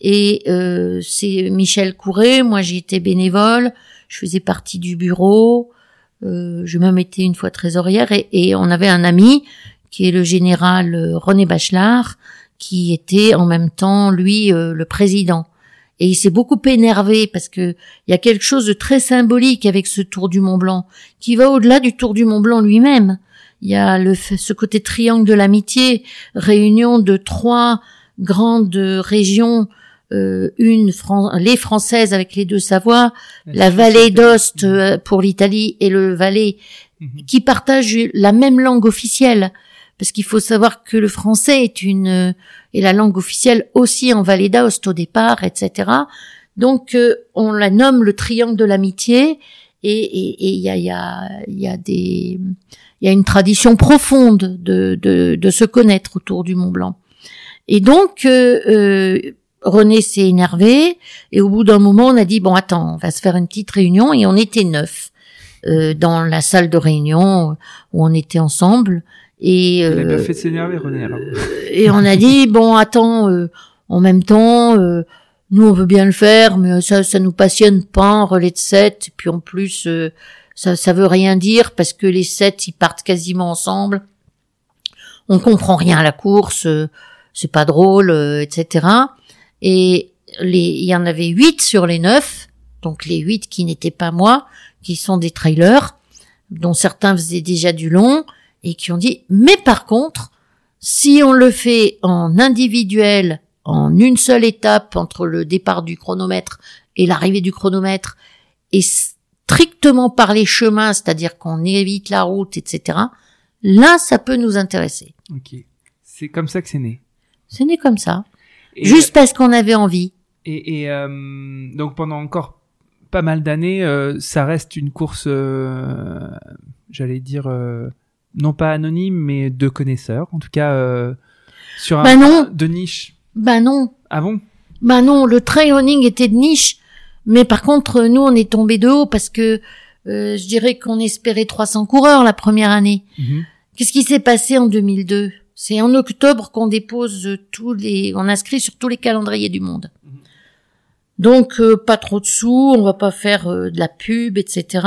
B: Et euh, c'est Michel Courret, moi j'y étais bénévole, je faisais partie du bureau, euh, je même été une fois trésorière et, et on avait un ami qui est le général euh, René Bachelard, qui était en même temps lui euh, le président. Et il s'est beaucoup énervé parce que il y a quelque chose de très symbolique avec ce Tour du Mont Blanc qui va au-delà du Tour du Mont Blanc lui-même. Il y a le, ce côté triangle de l'amitié, réunion de trois grandes régions, euh, une Fran- les françaises avec les deux Savoies, la vallée d'Ost euh, pour l'Italie et le Valais
A: Mhm.
B: qui partagent la même langue officielle. Parce qu'il faut savoir que le français est une euh, est la langue officielle aussi en Vallée d'Aoste au départ, etc. Donc euh, on la nomme le triangle de l'amitié et et- et il y a il y a il y a des il y a une tradition profonde de de de se connaître autour du Mont Blanc. Et donc euh, euh, René s'est énervé et au bout d'un moment on a dit bon attends on va se faire une petite réunion et on était neuf euh, dans la salle de réunion où on était ensemble et
A: a bien
B: euh,
A: fait de s'énerver, René, alors.
B: et on a dit bon attends euh, en même temps euh, nous on veut bien le faire mais ça ça nous passionne pas un relais de 7 et puis en plus euh, ça ça veut rien dire parce que les sept ils partent quasiment ensemble. On comprend rien à la course euh, c'est pas drôle euh, etc et les il y en avait huit sur les neuf donc les huit qui n'étaient pas moi qui sont des trailers, dont certains faisaient déjà du long, et qui ont dit, mais par contre, si on le fait en individuel, en une seule étape entre le départ du chronomètre et l'arrivée du chronomètre, et strictement par les chemins, c'est-à-dire qu'on évite la route, etc., là, ça peut nous intéresser.
A: Ok. C'est comme ça que c'est né.
B: C'est né comme ça.
A: Et-
B: Juste parce qu'on avait envie.
A: Et, et, euh, donc pendant encore pas mal d'années, euh, ça reste une course, euh, j'allais dire, euh, non pas anonyme, mais de connaisseurs. En tout cas, euh, sur un
B: Bah non.
A: de niche.
B: Ben non.
A: Ah bon?
B: Ben non, le trail running était de niche. Mais par contre, nous, on est tombé de haut parce que euh, je dirais qu'on espérait 300 coureurs la première année.
A: Mhm.
B: Qu'est-ce qui s'est passé en 2002 C'est en octobre qu'on dépose tous les, on inscrit sur tous les calendriers du monde. Donc euh, pas trop de sous, on va pas faire euh, de la pub, etc.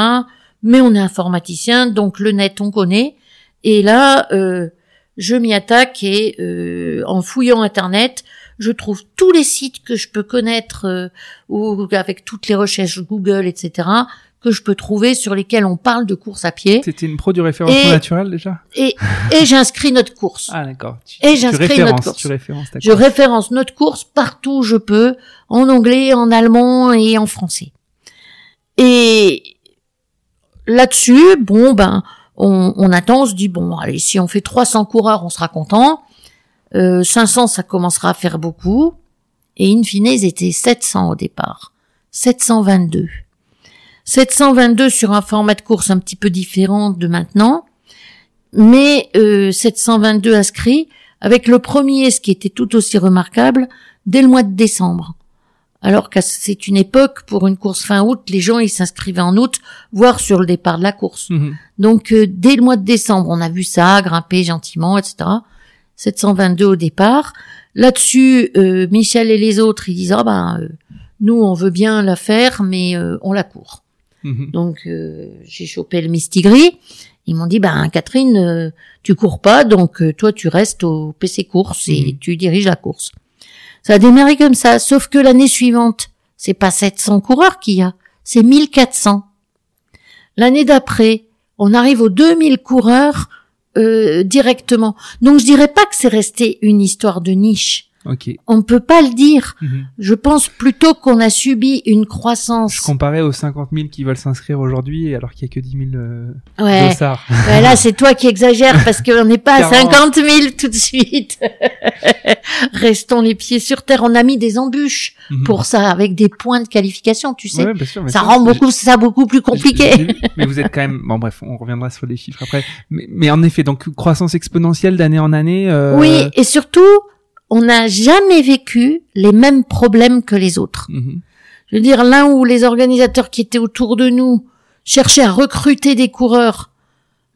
B: Mais on est informaticien, donc le net on connaît. Et là, euh, je m'y attaque et euh, en fouillant internet, je trouve tous les sites que je peux connaître euh, ou avec toutes les recherches Google, etc. que je peux trouver sur lesquels on parle de course à pied.
A: C'était une pro du référencement naturel déjà?
B: Et, et j'inscris notre course.
A: Ah d'accord.
B: Et j'inscris notre course.
A: Tu références ta
B: Je référence notre course partout où je peux, en anglais, en allemand et en français. Et là-dessus, bon ben, on, attend, on se dit bon, allez, si on fait 300 coureurs, on sera content. Euh, 500, ça commencera à faire beaucoup. Et in fine, ils étaient 700 au départ. 722. 722 sur un format de course un petit peu différent de maintenant. Mais euh, 722 inscrits avec le premier, ce qui était tout aussi remarquable, dès le mois de décembre. Alors que c'est une époque pour une course fin août, les gens ils s'inscrivaient en août, voire sur le départ de la course.
A: Mhm.
B: Donc euh, dès le mois de décembre, on a vu ça grimper gentiment, etc. 722 au départ. Là-dessus, euh, Michel et les autres, ils disent ah ben euh, nous on veut bien la faire, mais euh, on la court.
A: Mhm.
B: Donc euh, j'ai chopé le Mistigris. Ils m'ont dit ben Catherine, euh, tu cours pas, donc euh, toi tu restes au PC course et
A: Mhm.
B: tu diriges la course. Ça a démarré comme ça, sauf que l'année suivante, c'est pas 700 coureurs qu'il y a, c'est 1400. L'année d'après, on arrive aux 2000 coureurs euh, directement. Donc je dirais pas que c'est resté une histoire de niche.
A: Ok.
B: On ne peut pas le dire.
A: Mhm.
B: Je pense plutôt qu'on a subi une croissance.
A: Je comparais aux 50 000 qui veulent s'inscrire aujourd'hui, alors qu'il y a que 10 000 euh,
B: Ouais.
A: dossards.
B: Ouais, là, c'est toi qui exagères parce qu'on n'est pas à
A: 40.
B: 50 000 tout de suite. Restons les pieds sur terre. On a mis des embûches
A: Mhm.
B: pour ça, avec des points de qualification, tu sais.
A: Ouais, bien sûr,
B: ça
A: sûr.
B: rend beaucoup ça beaucoup plus compliqué.
A: Mais vous êtes quand même. Bon, bref, on reviendra sur les chiffres après. Mais, mais en effet, donc croissance exponentielle d'année en année. euh,
B: Oui, et surtout, on n'a jamais vécu les mêmes problèmes que les autres.
A: mhm.
B: Je veux dire, là où les organisateurs qui étaient autour de nous cherchaient à recruter des coureurs,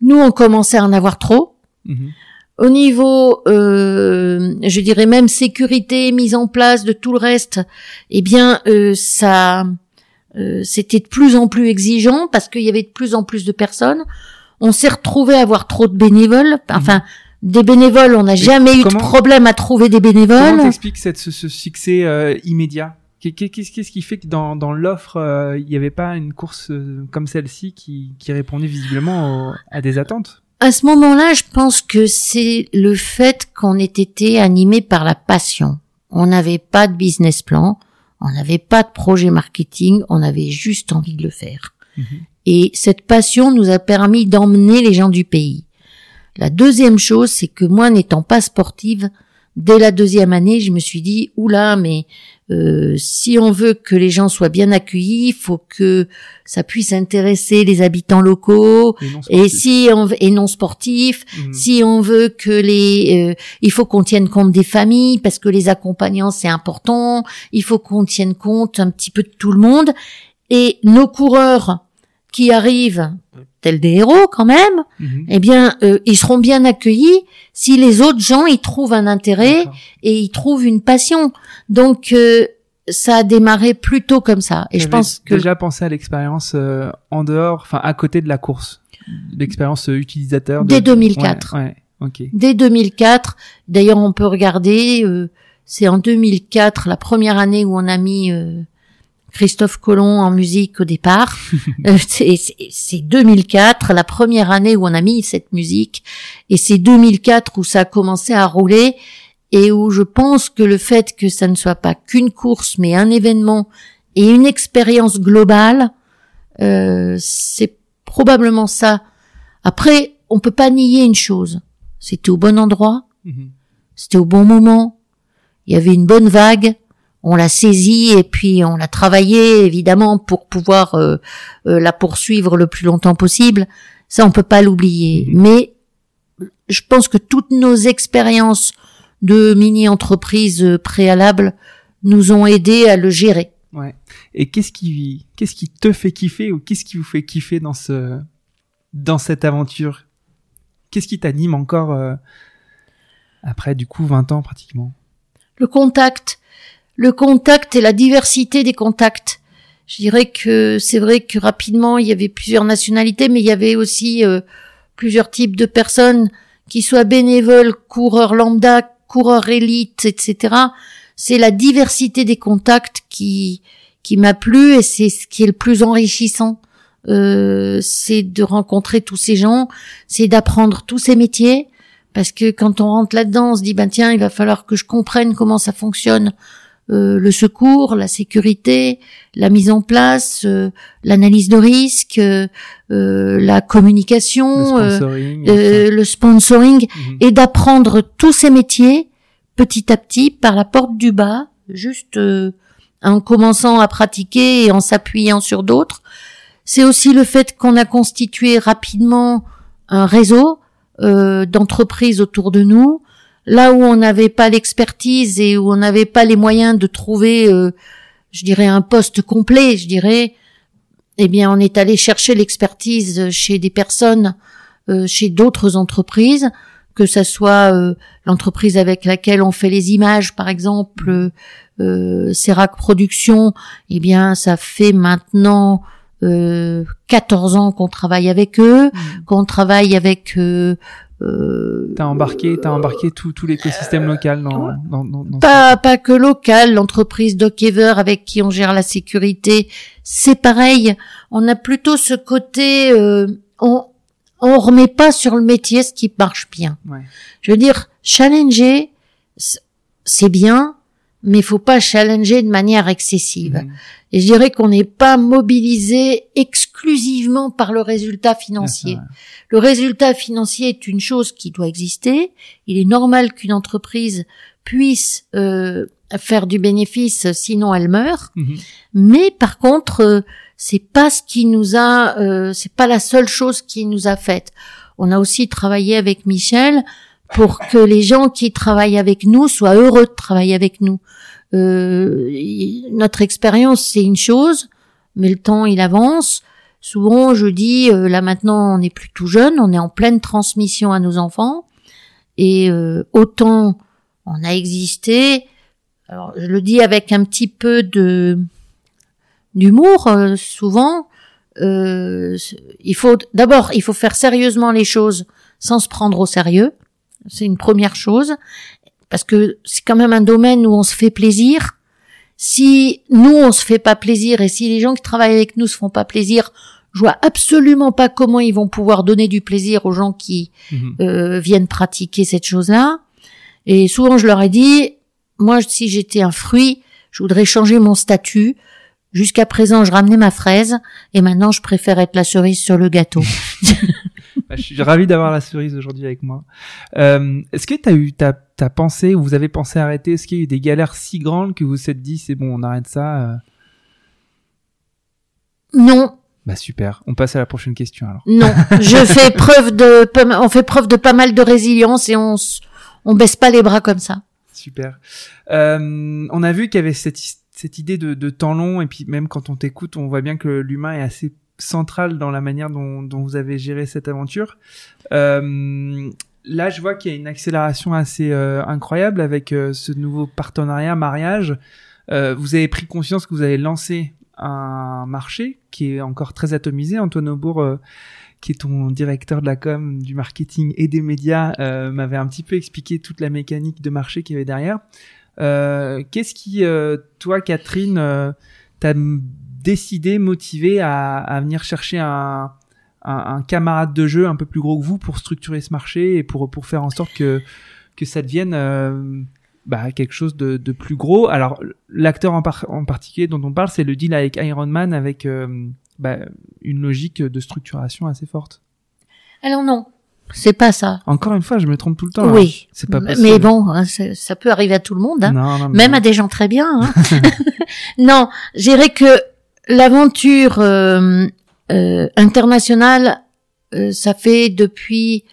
B: nous, on commençait à en avoir trop.
A: Mhm.
B: Au niveau, euh, je dirais même sécurité, mise en place de tout le reste, eh bien, euh, ça, euh, c'était de plus en plus exigeant parce qu'il y avait de plus en plus de personnes. On s'est retrouvé à avoir trop de bénévoles. Enfin, des bénévoles, on n'a jamais eu de
A: comment-
B: problème à trouver des
A: Comment
B: bénévoles.
A: t'expliques cette, ce, ce succès euh, immédiat? Qu'est- qu'est- Qu'est-ce qui fait que dans, dans l'offre, euh, il n'y avait pas une course euh, comme celle-ci qui, qui répondait visiblement au- à des attentes?
B: À ce moment-là, je pense que c'est le fait qu'on ait été animé par la passion. On n'avait pas de business plan, on n'avait pas de projet marketing, on avait juste envie de le faire.
A: Mhm.
B: Et cette passion nous a permis d'emmener les gens du pays. La deuxième chose, c'est que moi, n'étant pas sportive, dès la deuxième année, je me suis dit, oula, mais euh, si on veut que les gens soient bien accueillis, il faut que ça puisse intéresser les habitants locaux,
A: et non
B: et
A: sportifs
B: si on et non sportifs,
A: Mhm.
B: si on veut que les, euh, il faut qu'on tienne compte des familles parce que les accompagnants c'est important. Il faut qu'on tienne compte un petit peu de tout le monde et nos coureurs qui arrivent, tels des héros quand même,
A: Mhm.
B: eh bien, euh, ils seront bien accueillis si les autres gens y trouvent un intérêt et ils trouvent une passion. Donc euh, ça a démarré plutôt comme ça. Et je pense que
A: déjà pensé à l'expérience euh, en dehors, enfin à côté de la course, l'expérience euh, utilisateur. de-
B: Dès 2004.
A: Ouais, ouais, ok.
B: dès 2004. D'ailleurs, on peut regarder, euh, c'est en 2004, la première année où on a mis euh, Christophe Colomb en musique au départ. Euh, c'est 2004, la première année où on a mis cette musique, et c'est 2004 où ça a commencé à rouler, et où je pense que le fait que ça ne soit pas qu'une course, mais un événement et une expérience globale, euh, c'est probablement ça. Après, on peut pas nier une chose. C'était au bon endroit, mhm. c'était au bon moment, il y avait une bonne vague, on l'a saisie et puis on l'a travaillé évidemment pour pouvoir euh, euh, la poursuivre le plus longtemps possible. Ça, on peut pas l'oublier. Mais je pense que toutes nos expériences de mini-entreprises préalables nous ont aidés à le gérer.
A: Ouais. Et qu'est-ce qui, qu'est-ce qui te fait kiffer ou qu'est-ce qui vous fait kiffer dans ce, dans cette aventure? Qu'est-ce qui t'anime encore euh, après du coup 20 ans pratiquement?
B: Le contact, le contact et la diversité des contacts. Je dirais que c'est vrai que rapidement il y avait plusieurs nationalités, mais il y avait aussi euh, plusieurs types de personnes, qui soient bénévoles, coureurs lambda, coureurs élites, etc. C'est la diversité des contacts qui qui m'a plu et c'est ce qui est le plus enrichissant. Euh, c'est de rencontrer tous ces gens, c'est d'apprendre tous ces métiers, parce que quand on rentre là-dedans, on se dit ben tiens, il va falloir que je comprenne comment ça fonctionne. Euh, le secours, la sécurité, la mise en place, euh, l'analyse de risque, euh, la communication, le sponsoring, le sponsoring mhm. et d'apprendre tous ces métiers petit à petit par la porte du bas, juste en commençant à pratiquer et en s'appuyant sur d'autres. C'est aussi le fait qu'on a constitué rapidement un réseau euh, d'entreprises autour de nous, là où on n'avait pas l'expertise et où on n'avait pas les moyens de trouver, euh, je dirais, un poste complet, je dirais, eh bien, on est allé chercher l'expertise chez des personnes, euh, chez d'autres entreprises, que ça soit euh, l'entreprise avec laquelle on fait les images, par exemple, euh, Serac Productions, eh bien, ça fait maintenant euh, 14 ans qu'on travaille avec eux, mmh. qu'on travaille avec euh,
A: euh, t'as embarqué, t'as embarqué tout, tout l'écosystème euh, local dans, dans, dans,
B: pas, pas que local, l'entreprise Dockever avec qui on gère la sécurité, c'est pareil. On a plutôt ce côté, euh, on, on remet pas sur le métier ce qui marche bien. Ouais. Je veux dire, challenger, c'est bien, mais il faut pas challenger de manière excessive. Mmh. Et je dirais qu'on n'est pas mobilisé exclusivement par le résultat financier. Le résultat financier est une chose qui doit exister. Il est normal qu'une entreprise puisse euh, faire du bénéfice, sinon elle meurt. Mmh. Mais par contre, euh, c'est pas ce qui nous a, euh, c'est pas la seule chose qui nous a fait. On a aussi travaillé avec Michel pour que les gens qui travaillent avec nous soient heureux de travailler avec nous. Euh, notre expérience, c'est une chose, mais le temps, il avance. Souvent, je dis, euh, là maintenant, on n'est plus tout jeune, on est en pleine transmission à nos enfants. Et euh, autant on a existé, alors je le dis avec un petit peu de d'humour, souvent, il faut d'abord, il faut faire sérieusement les choses sans se prendre au sérieux. C'est une première chose parce que c'est quand même un domaine où on se fait plaisir. Si nous on se fait pas plaisir et si les gens qui travaillent avec nous se font pas plaisir, je vois absolument pas comment ils vont pouvoir donner du plaisir aux gens qui mhm. euh, viennent pratiquer cette chose-là. Et souvent je leur ai dit, moi si j'étais un fruit, je voudrais changer mon statut. Jusqu'à présent, je ramenais ma fraise et maintenant je préfère être la cerise sur le gâteau.
A: Bah, je suis ravi d'avoir la cerise aujourd'hui avec moi. Euh, Est-ce que tu as eu, ta t'as pensé ou vous avez pensé arrêter? Est-ce qu'il y a eu des galères si grandes que vous vous êtes dit c'est bon, on arrête ça euh?
B: Non.
A: Bah super. On passe à la prochaine question alors.
B: Non, je fais preuve de, on fait preuve de pas mal de résilience et on on baisse pas les bras comme ça.
A: Super. Euh, on a vu qu'il y avait cette cette idée de, de temps long et puis même quand on t'écoute, on voit bien que l'humain est assez central dans la manière dont, dont vous avez géré cette aventure. Euh, là, je vois qu'il y a une accélération assez euh, incroyable avec euh, ce nouveau partenariat mariage. Euh, vous avez pris conscience que vous avez lancé un marché qui est encore très atomisé. Antoine Aubourg, qui est ton directeur de la com, du marketing et des médias, m'avait un petit peu expliqué toute la mécanique de marché qu'il y avait derrière. Qu'est-ce qui, toi, Catherine, t'as m- décidé, motivé à, à venir chercher un, un, un camarade de jeu un peu plus gros que vous pour structurer ce marché et pour pour faire en sorte que que ça devienne euh, bah, quelque chose de, de plus gros? Alors l'acteur en, par- en particulier dont on parle, c'est le deal avec Iron Man avec euh, bah, une logique de structuration assez forte.
B: Alors non, c'est pas ça.
A: Encore une fois, je me trompe tout le temps. là.
B: oui,
A: c'est pas
B: mais
A: possible.
B: bon, hein, ça peut arriver à tout le monde. Hein.
A: Non, non, mais
B: même
A: non.
B: à des gens très bien. Hein. non, je dirais que l'aventure euh, euh, internationale, euh, ça fait depuis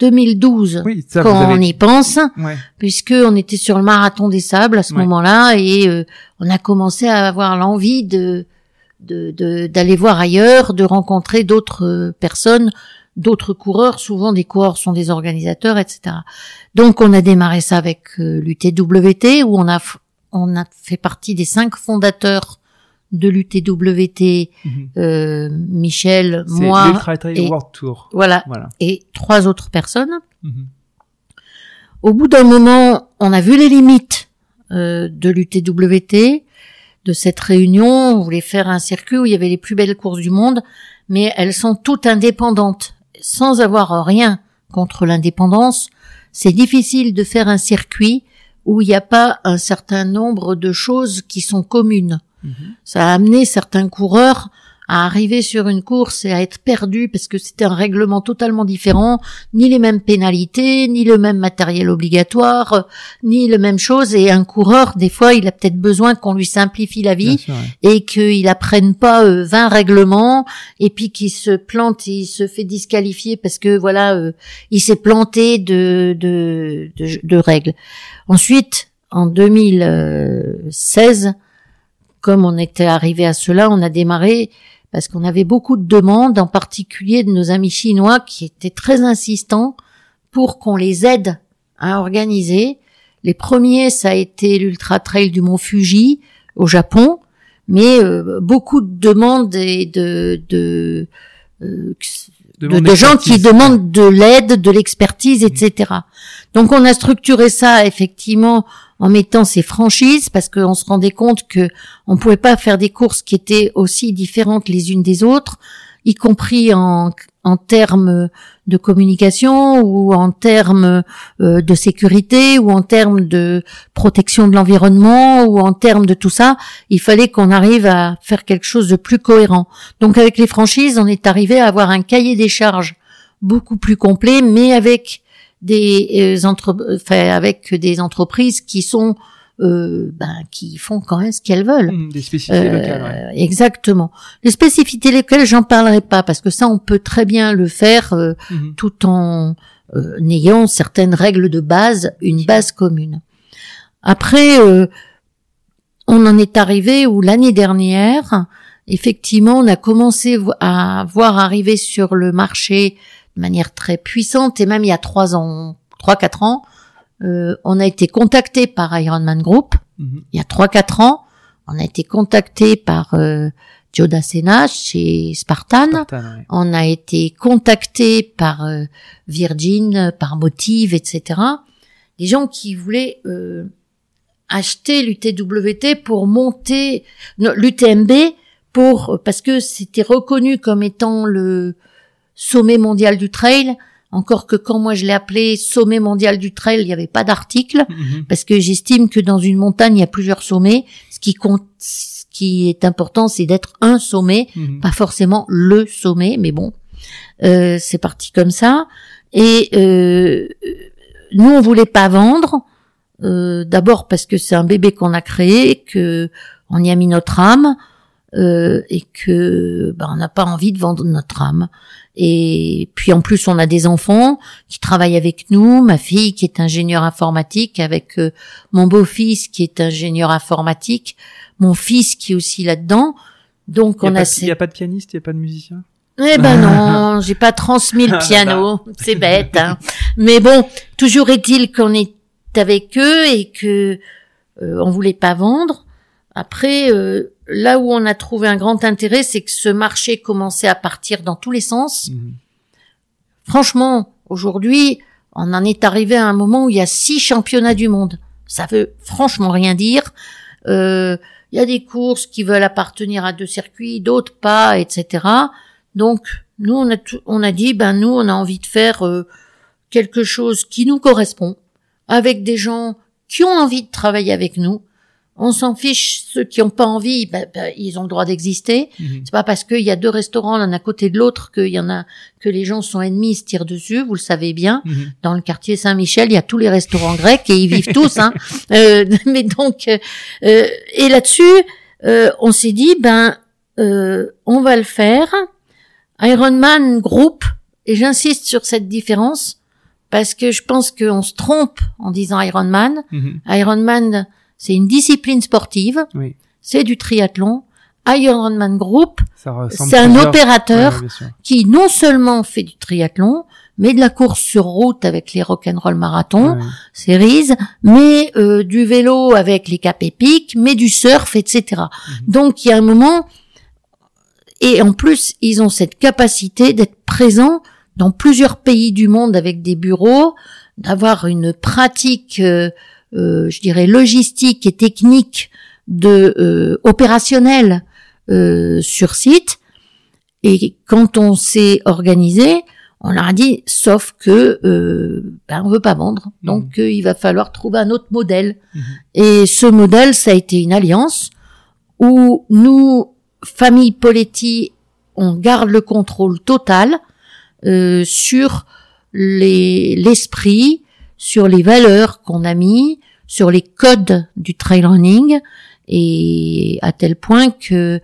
B: 2012
A: Oui, ça,
B: quand on y pense,
A: Ouais.
B: puisque on était sur le marathon des sables à ce
A: Ouais.
B: moment-là et euh, on a commencé à avoir l'envie de de- de- d'aller voir ailleurs, de rencontrer d'autres euh, personnes, d'autres coureurs. Souvent, des coureurs sont des organisateurs, etc. Donc, on a démarré ça avec euh, l'UTWT, où on a on a fait partie des cinq fondateurs de l'UTWT.
A: Mhm.
B: Euh, Michel, moi, et-
A: World Tour.
B: voilà,
A: Voilà.
B: et trois autres personnes.
A: Mhm.
B: Au bout d'un moment, on a vu les limites euh, de l'UTWT, de cette réunion. On voulait faire un circuit où il y avait les plus belles courses du monde, mais elles sont toutes indépendantes. Sans avoir rien contre l'indépendance, c'est difficile de faire un circuit où il n'y a pas un certain nombre de choses qui sont communes.
A: Mhm.
B: Ça a amené certains coureurs à arriver sur une course et à être perdus parce que c'était un règlement totalement différent, ni les mêmes pénalités, ni le même matériel obligatoire, euh, ni le même chose. Et un coureur, des fois, il a peut-être besoin qu'on lui simplifie la vie
A: sûr, ouais.
B: et qu'il apprenne pas euh, 20 règlements et puis qu'il se plante, il se fait disqualifier parce que voilà, euh, il s'est planté de, de, de, de règles. Ensuite, en 2016, comme on était arrivé à cela, on a démarré parce qu'on avait beaucoup de demandes, en particulier de nos amis chinois qui étaient très insistants pour qu'on les aide à organiser. Les premiers, ça a été l'Ultra Trail du Mont Fuji au Japon, mais euh, beaucoup de demandes et de, de, euh, de, de gens qui demandent de l'aide, de l'expertise, etc. Donc on a structuré ça effectivement en mettant ces franchises parce qu'on se rendait compte que on pouvait pas faire des courses qui étaient aussi différentes les unes des autres, y compris en, termes de communication ou en termes euh, de sécurité ou en termes de protection de l'environnement ou en termes de tout ça. Il fallait qu'on arrive à faire quelque chose de plus cohérent. Donc avec les franchises, on est arrivé à avoir un cahier des charges beaucoup plus complet, mais avec des euh, entre, enfin, avec des entreprises qui sont euh, ben, qui font quand même ce qu'elles veulent.
A: Mhm, Des spécificités
B: Euh,
A: locales, ouais.
B: Exactement. Les spécificités locales, j'en parlerai pas parce que ça, on peut très bien le faire euh,
A: Mhm.
B: tout en euh, ayant certaines règles de base, une base commune. Après, euh, on en est arrivé où l'année dernière, effectivement, on a commencé à voir arriver sur le marché de manière très puissante, et même il y a trois ans, trois quatre ans, euh, on a été contacté par Ironman Group.
A: Mhm.
B: Il y a trois quatre ans, on a été contacté par euh, Joe Dasena chez Spartan. On a été contacté par euh, Virgin, par Motive, etc. Des gens qui voulaient euh, acheter l'UTWT pour monter l'UTMB pour parce que c'était reconnu comme étant le sommet mondial du trail. Encore que quand moi je l'ai appelé sommet mondial du trail, il n'y avait pas d'article
A: Mhm.
B: parce que j'estime que dans une montagne il y a plusieurs sommets. Ce qui compte, ce qui est important, c'est d'être un sommet
A: Mhm.
B: pas forcément le sommet, mais bon, euh, c'est parti comme ça. Et euh, nous, on voulait pas vendre, euh, d'abord parce que c'est un bébé qu'on a créé, que on y a mis notre âme, euh, et que ben, on n'a pas envie de vendre notre âme. Et puis en plus, on a des enfants qui travaillent avec nous, ma fille qui est ingénieure informatique, avec euh, mon beau-fils qui est ingénieur informatique, mon fils qui est aussi là-dedans. Donc
A: Il
B: on
A: n'y
B: a,
A: a,
B: ces-
A: pas- y a pas de pianiste, il n'y a pas de musicien?
B: Eh ben non, j'ai pas transmis le piano, c'est bête. Hein. Mais bon, toujours est-il qu'on est avec eux et que euh, on voulait pas vendre. Après, euh, là où on a trouvé un grand intérêt, c'est que ce marché commençait à partir dans tous les sens.
A: Mhm.
B: Franchement, aujourd'hui, on en est arrivé à un moment où il y a six championnats du monde. Ça veut franchement rien dire. Euh, Il y a des courses qui veulent appartenir à deux circuits, d'autres pas, etc. Donc, nous, on a, on a dit, ben nous, on a envie de faire euh, quelque chose qui nous correspond, avec des gens qui ont envie de travailler avec nous, on s'en fiche. Ceux qui n'ont pas envie, ben, ben, ils ont le droit d'exister.
A: Mhm.
B: C'est pas parce qu'il y a deux restaurants l'un à côté de l'autre qu'il y en a que les gens sont ennemis, se tirent dessus. Vous le savez bien.
A: Mhm.
B: Dans le quartier Saint-Michel, il y a tous les restaurants grecs et ils vivent tous. Hein. Euh, mais donc, euh, et là-dessus, euh, on s'est dit, ben, euh, on va le faire. Ironman Group, et j'insiste sur cette différence parce que je pense qu'on se trompe en disant Ironman.
A: Mhm.
B: Ironman, c'est une discipline sportive,
A: Oui,
B: c'est du triathlon. Ironman Group,
A: ça ressemble
B: c'est un opérateur
A: Ouais,
B: qui non seulement fait du triathlon, mais de la course sur route avec les rock'n'roll marathon,
A: Ouais.
B: series, mais euh, du vélo avec les cap épiques, mais du surf, etc. Donc il y a un moment, et en plus ils ont cette capacité d'être présents dans plusieurs pays du monde avec des bureaux, d'avoir une pratique, euh, je dirais logistique et technique de euh, opérationnelle euh, sur site. Et quand on s'est organisé, on leur a dit, sauf que euh, ben, on veut pas vendre, donc euh, il va falloir trouver un autre modèle.
A: Mhm.
B: Et ce modèle, ça a été une alliance où nous, famille Poletti, on garde le contrôle total euh, sur les l'esprit, sur les valeurs qu'on a mis, sur les codes du trail running, et à tel point que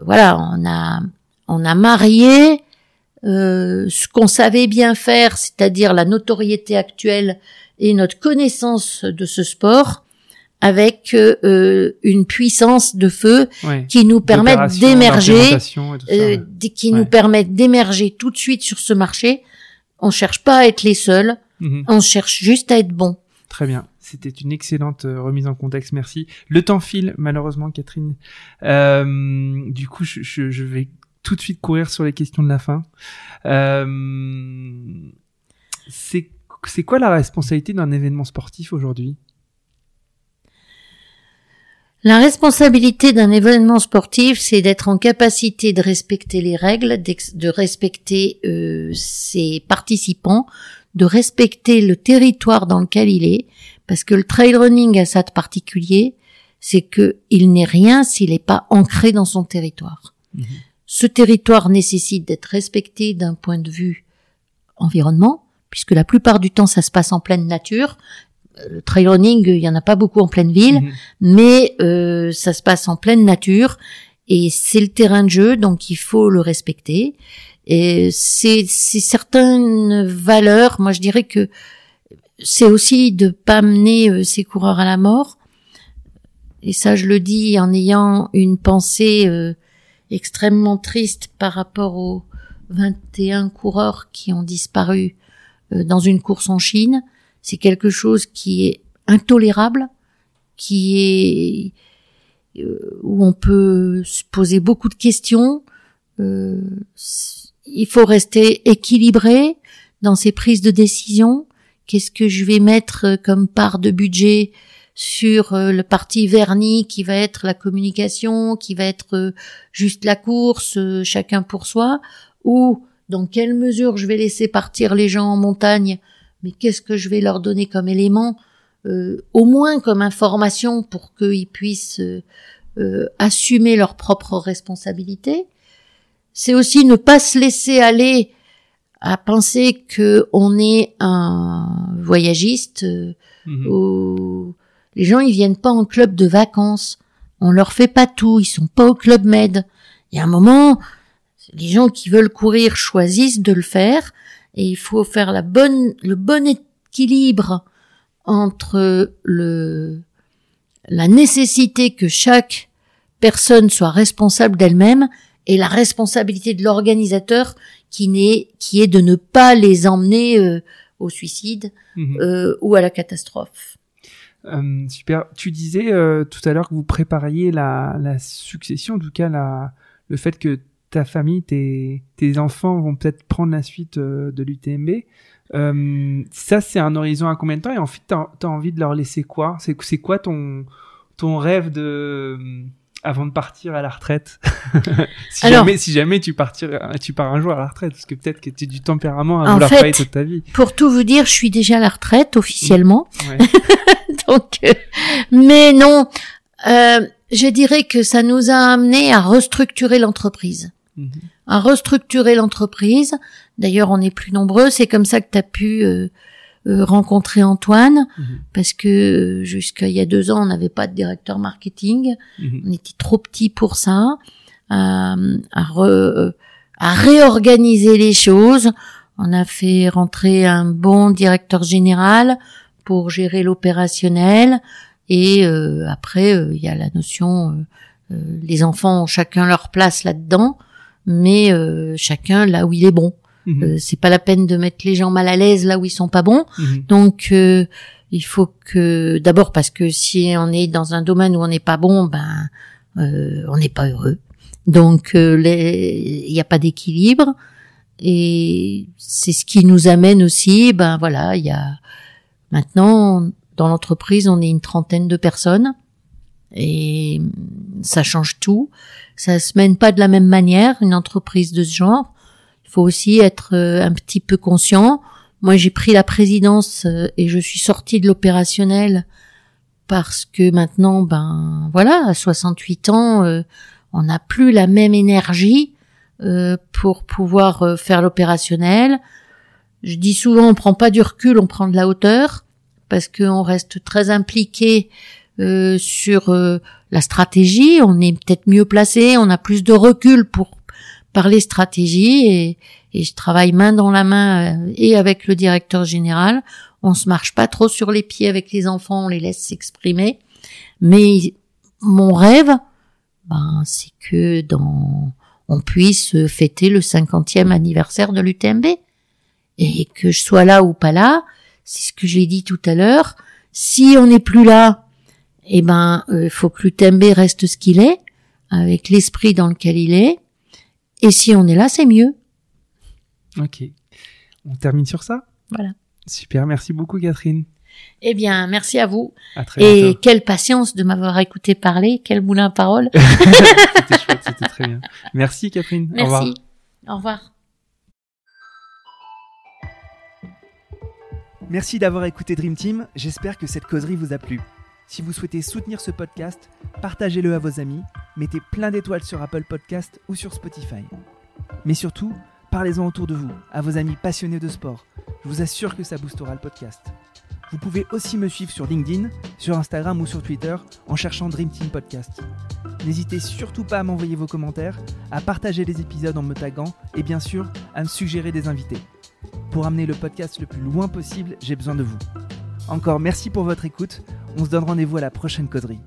B: voilà, on a on a marié euh, ce qu'on savait bien faire, c'est-à-dire la notoriété actuelle et notre connaissance de ce sport, avec euh, une puissance de feu
A: Ouais.
B: qui nous permettent
A: D'opération,
B: d'émerger, euh,
A: ouais.
B: qui
A: Ouais.
B: nous permettent d'émerger tout de suite sur ce marché. On cherche pas à être les seuls,
A: Mhm.
B: on cherche juste à être bon.
A: Très bien. C'était une excellente euh, remise en contexte. Merci. Le temps file, malheureusement, Catherine. Euh, du coup, je, je, je vais tout de suite courir sur les questions de la fin. Euh, c'est c'est quoi la responsabilité d'un événement sportif aujourd'hui?
B: La responsabilité d'un événement sportif, c'est d'être en capacité de respecter les règles, de respecter euh, ses participants, de respecter le territoire dans lequel il est, parce que le trail running a ça de particulier, c'est que il n'est rien s'il n'est pas ancré dans son territoire.
A: Mhm.
B: Ce territoire nécessite d'être respecté d'un point de vue environnement, puisque la plupart du temps ça se passe en pleine nature. Euh, Le trail running, il y en a pas beaucoup en pleine ville
A: Mhm.
B: mais euh, ça se passe en pleine nature et c'est le terrain de jeu, donc il faut le respecter. Et c'est certaines valeurs, moi je dirais que c'est aussi de pas mener euh, ces coureurs à la mort. Et ça, je le dis en ayant une pensée euh, extrêmement triste par rapport aux 21 coureurs qui ont disparu euh, dans une course en Chine. C'est quelque chose qui est intolérable qui est où on peut se poser beaucoup de questions. Il faut rester équilibré dans ses prises de décision. Qu'est-ce que je vais mettre euh, comme part de budget sur euh, le parti verni qui va être la communication, qui va être euh, juste la course, chacun pour soi, ou dans quelle mesure je vais laisser partir les gens en montagne, mais qu'est-ce que je vais leur donner comme élément au moins comme information pour qu'ils puissent euh, assumer leurs propres responsabilités? C'est aussi ne pas se laisser aller à penser que on est un voyagiste euh,
A: Mhm.
B: les gens ils viennent pas en club de vacances. On leur fait pas tout, ils sont pas au club med. Il y a un moment, les gens qui veulent courir choisissent de le faire et il faut faire la bonne, le bon équilibre entre le, la nécessité que chaque personne soit responsable d'elle-même et la responsabilité de l'organisateur qui n'est, qui est de ne pas les emmener euh, au suicide
A: Mhm.
B: euh, ou à la catastrophe.
A: Euh, super. Tu disais euh, tout à l'heure que vous prépariez la, la succession, en tout cas la, le fait que ta famille, tes, tes enfants vont peut-être prendre la suite euh, de l'UTMB. Euh, ça, c'est un horizon à combien de temps? Et en fait, t'as as envie de leur laisser quoi? C'est c'est quoi ton, ton rêve de avant de partir à la retraite si, jamais, si jamais tu, partir, tu pars un jour à la retraite, parce que peut-être que tu es du tempérament à vouloir travailler toute ta vie.
B: Pour tout vous dire, je suis déjà à la retraite officiellement. Ouais. Donc, euh, mais non, euh, je dirais que ça nous a amené à restructurer l'entreprise. Mhm. À restructurer l'entreprise. D'ailleurs, on est plus nombreux. C'est comme ça que tu as pu euh, rencontrer Antoine, mhm. parce que jusqu'à il y a deux ans, on n'avait pas de directeur marketing. Mhm. On était trop petit pour ça. à, à réorganiser les choses. On a fait rentrer un bon directeur général pour gérer l'opérationnel. Et euh, après, euh, il y a la notion, euh, les enfants ont chacun leur place là-dedans, mais chacun là où il est bon. Mhm. c'est pas la peine de mettre les gens mal à l'aise là où ils sont pas bons. Mhm. Donc il faut que d'abord parce que si on est dans un domaine où on n'est pas bon, ben on n'est pas heureux. Donc il n'y a pas d'équilibre et c'est ce qui nous amène aussi. Ben voilà, il y a Maintenant, dans l'entreprise, on est une trentaine de personnes et ça change tout. Ça se mène pas de la même manière, une entreprise de ce genre. Faut aussi être euh, un petit peu conscient. Moi, j'ai pris la présidence euh, et je suis sortie de l'opérationnel parce que maintenant, ben voilà, à 68 ans, euh, on n'a plus la même énergie pour pouvoir faire l'opérationnel. Je dis souvent, on prend pas du recul, on prend de la hauteur parce qu'on reste très impliqué euh, sur euh, la stratégie, on est peut-être mieux placé, on a plus de recul pour parler stratégie et, je travaille main dans la main euh, et avec le directeur général. On se marche pas trop sur les pieds avec les enfants, on les laisse s'exprimer. Mais mon rêve, ben, c'est que dans on puisse fêter le 50e anniversaire de l'UTMB et que je sois là ou pas là, c'est ce que j'ai dit tout à l'heure. Si on n'est plus là, eh ben, il euh, faut que l'UTMB reste ce qu'il est, avec l'esprit dans lequel il est. Et si on est là, c'est mieux.
A: Ok. On termine sur ça?
B: Voilà.
A: Super, merci beaucoup Catherine.
B: Eh bien, merci à vous. Et quelle patience de m'avoir écouté parler, quel moulin à parole.
A: c'était chouette, c'était très bien. Merci Catherine.
B: Merci. Au revoir. Au revoir.
A: Merci d'avoir écouté Dream Team, j'espère que cette causerie vous a plu. Si vous souhaitez soutenir ce podcast, partagez-le à vos amis, mettez plein d'étoiles sur Apple Podcast ou sur Spotify. Mais surtout, parlez-en autour de vous, à vos amis passionnés de sport. Je vous assure que ça boostera le podcast. Vous pouvez aussi me suivre sur LinkedIn, sur Instagram ou sur Twitter en cherchant Dream Team Podcast. N'hésitez surtout pas à m'envoyer vos commentaires, à partager les épisodes en me taguant et bien sûr à me suggérer des invités. Pour amener le podcast le plus loin possible, j'ai besoin de vous. Encore merci pour votre écoute. On se donne rendez-vous à la prochaine causerie.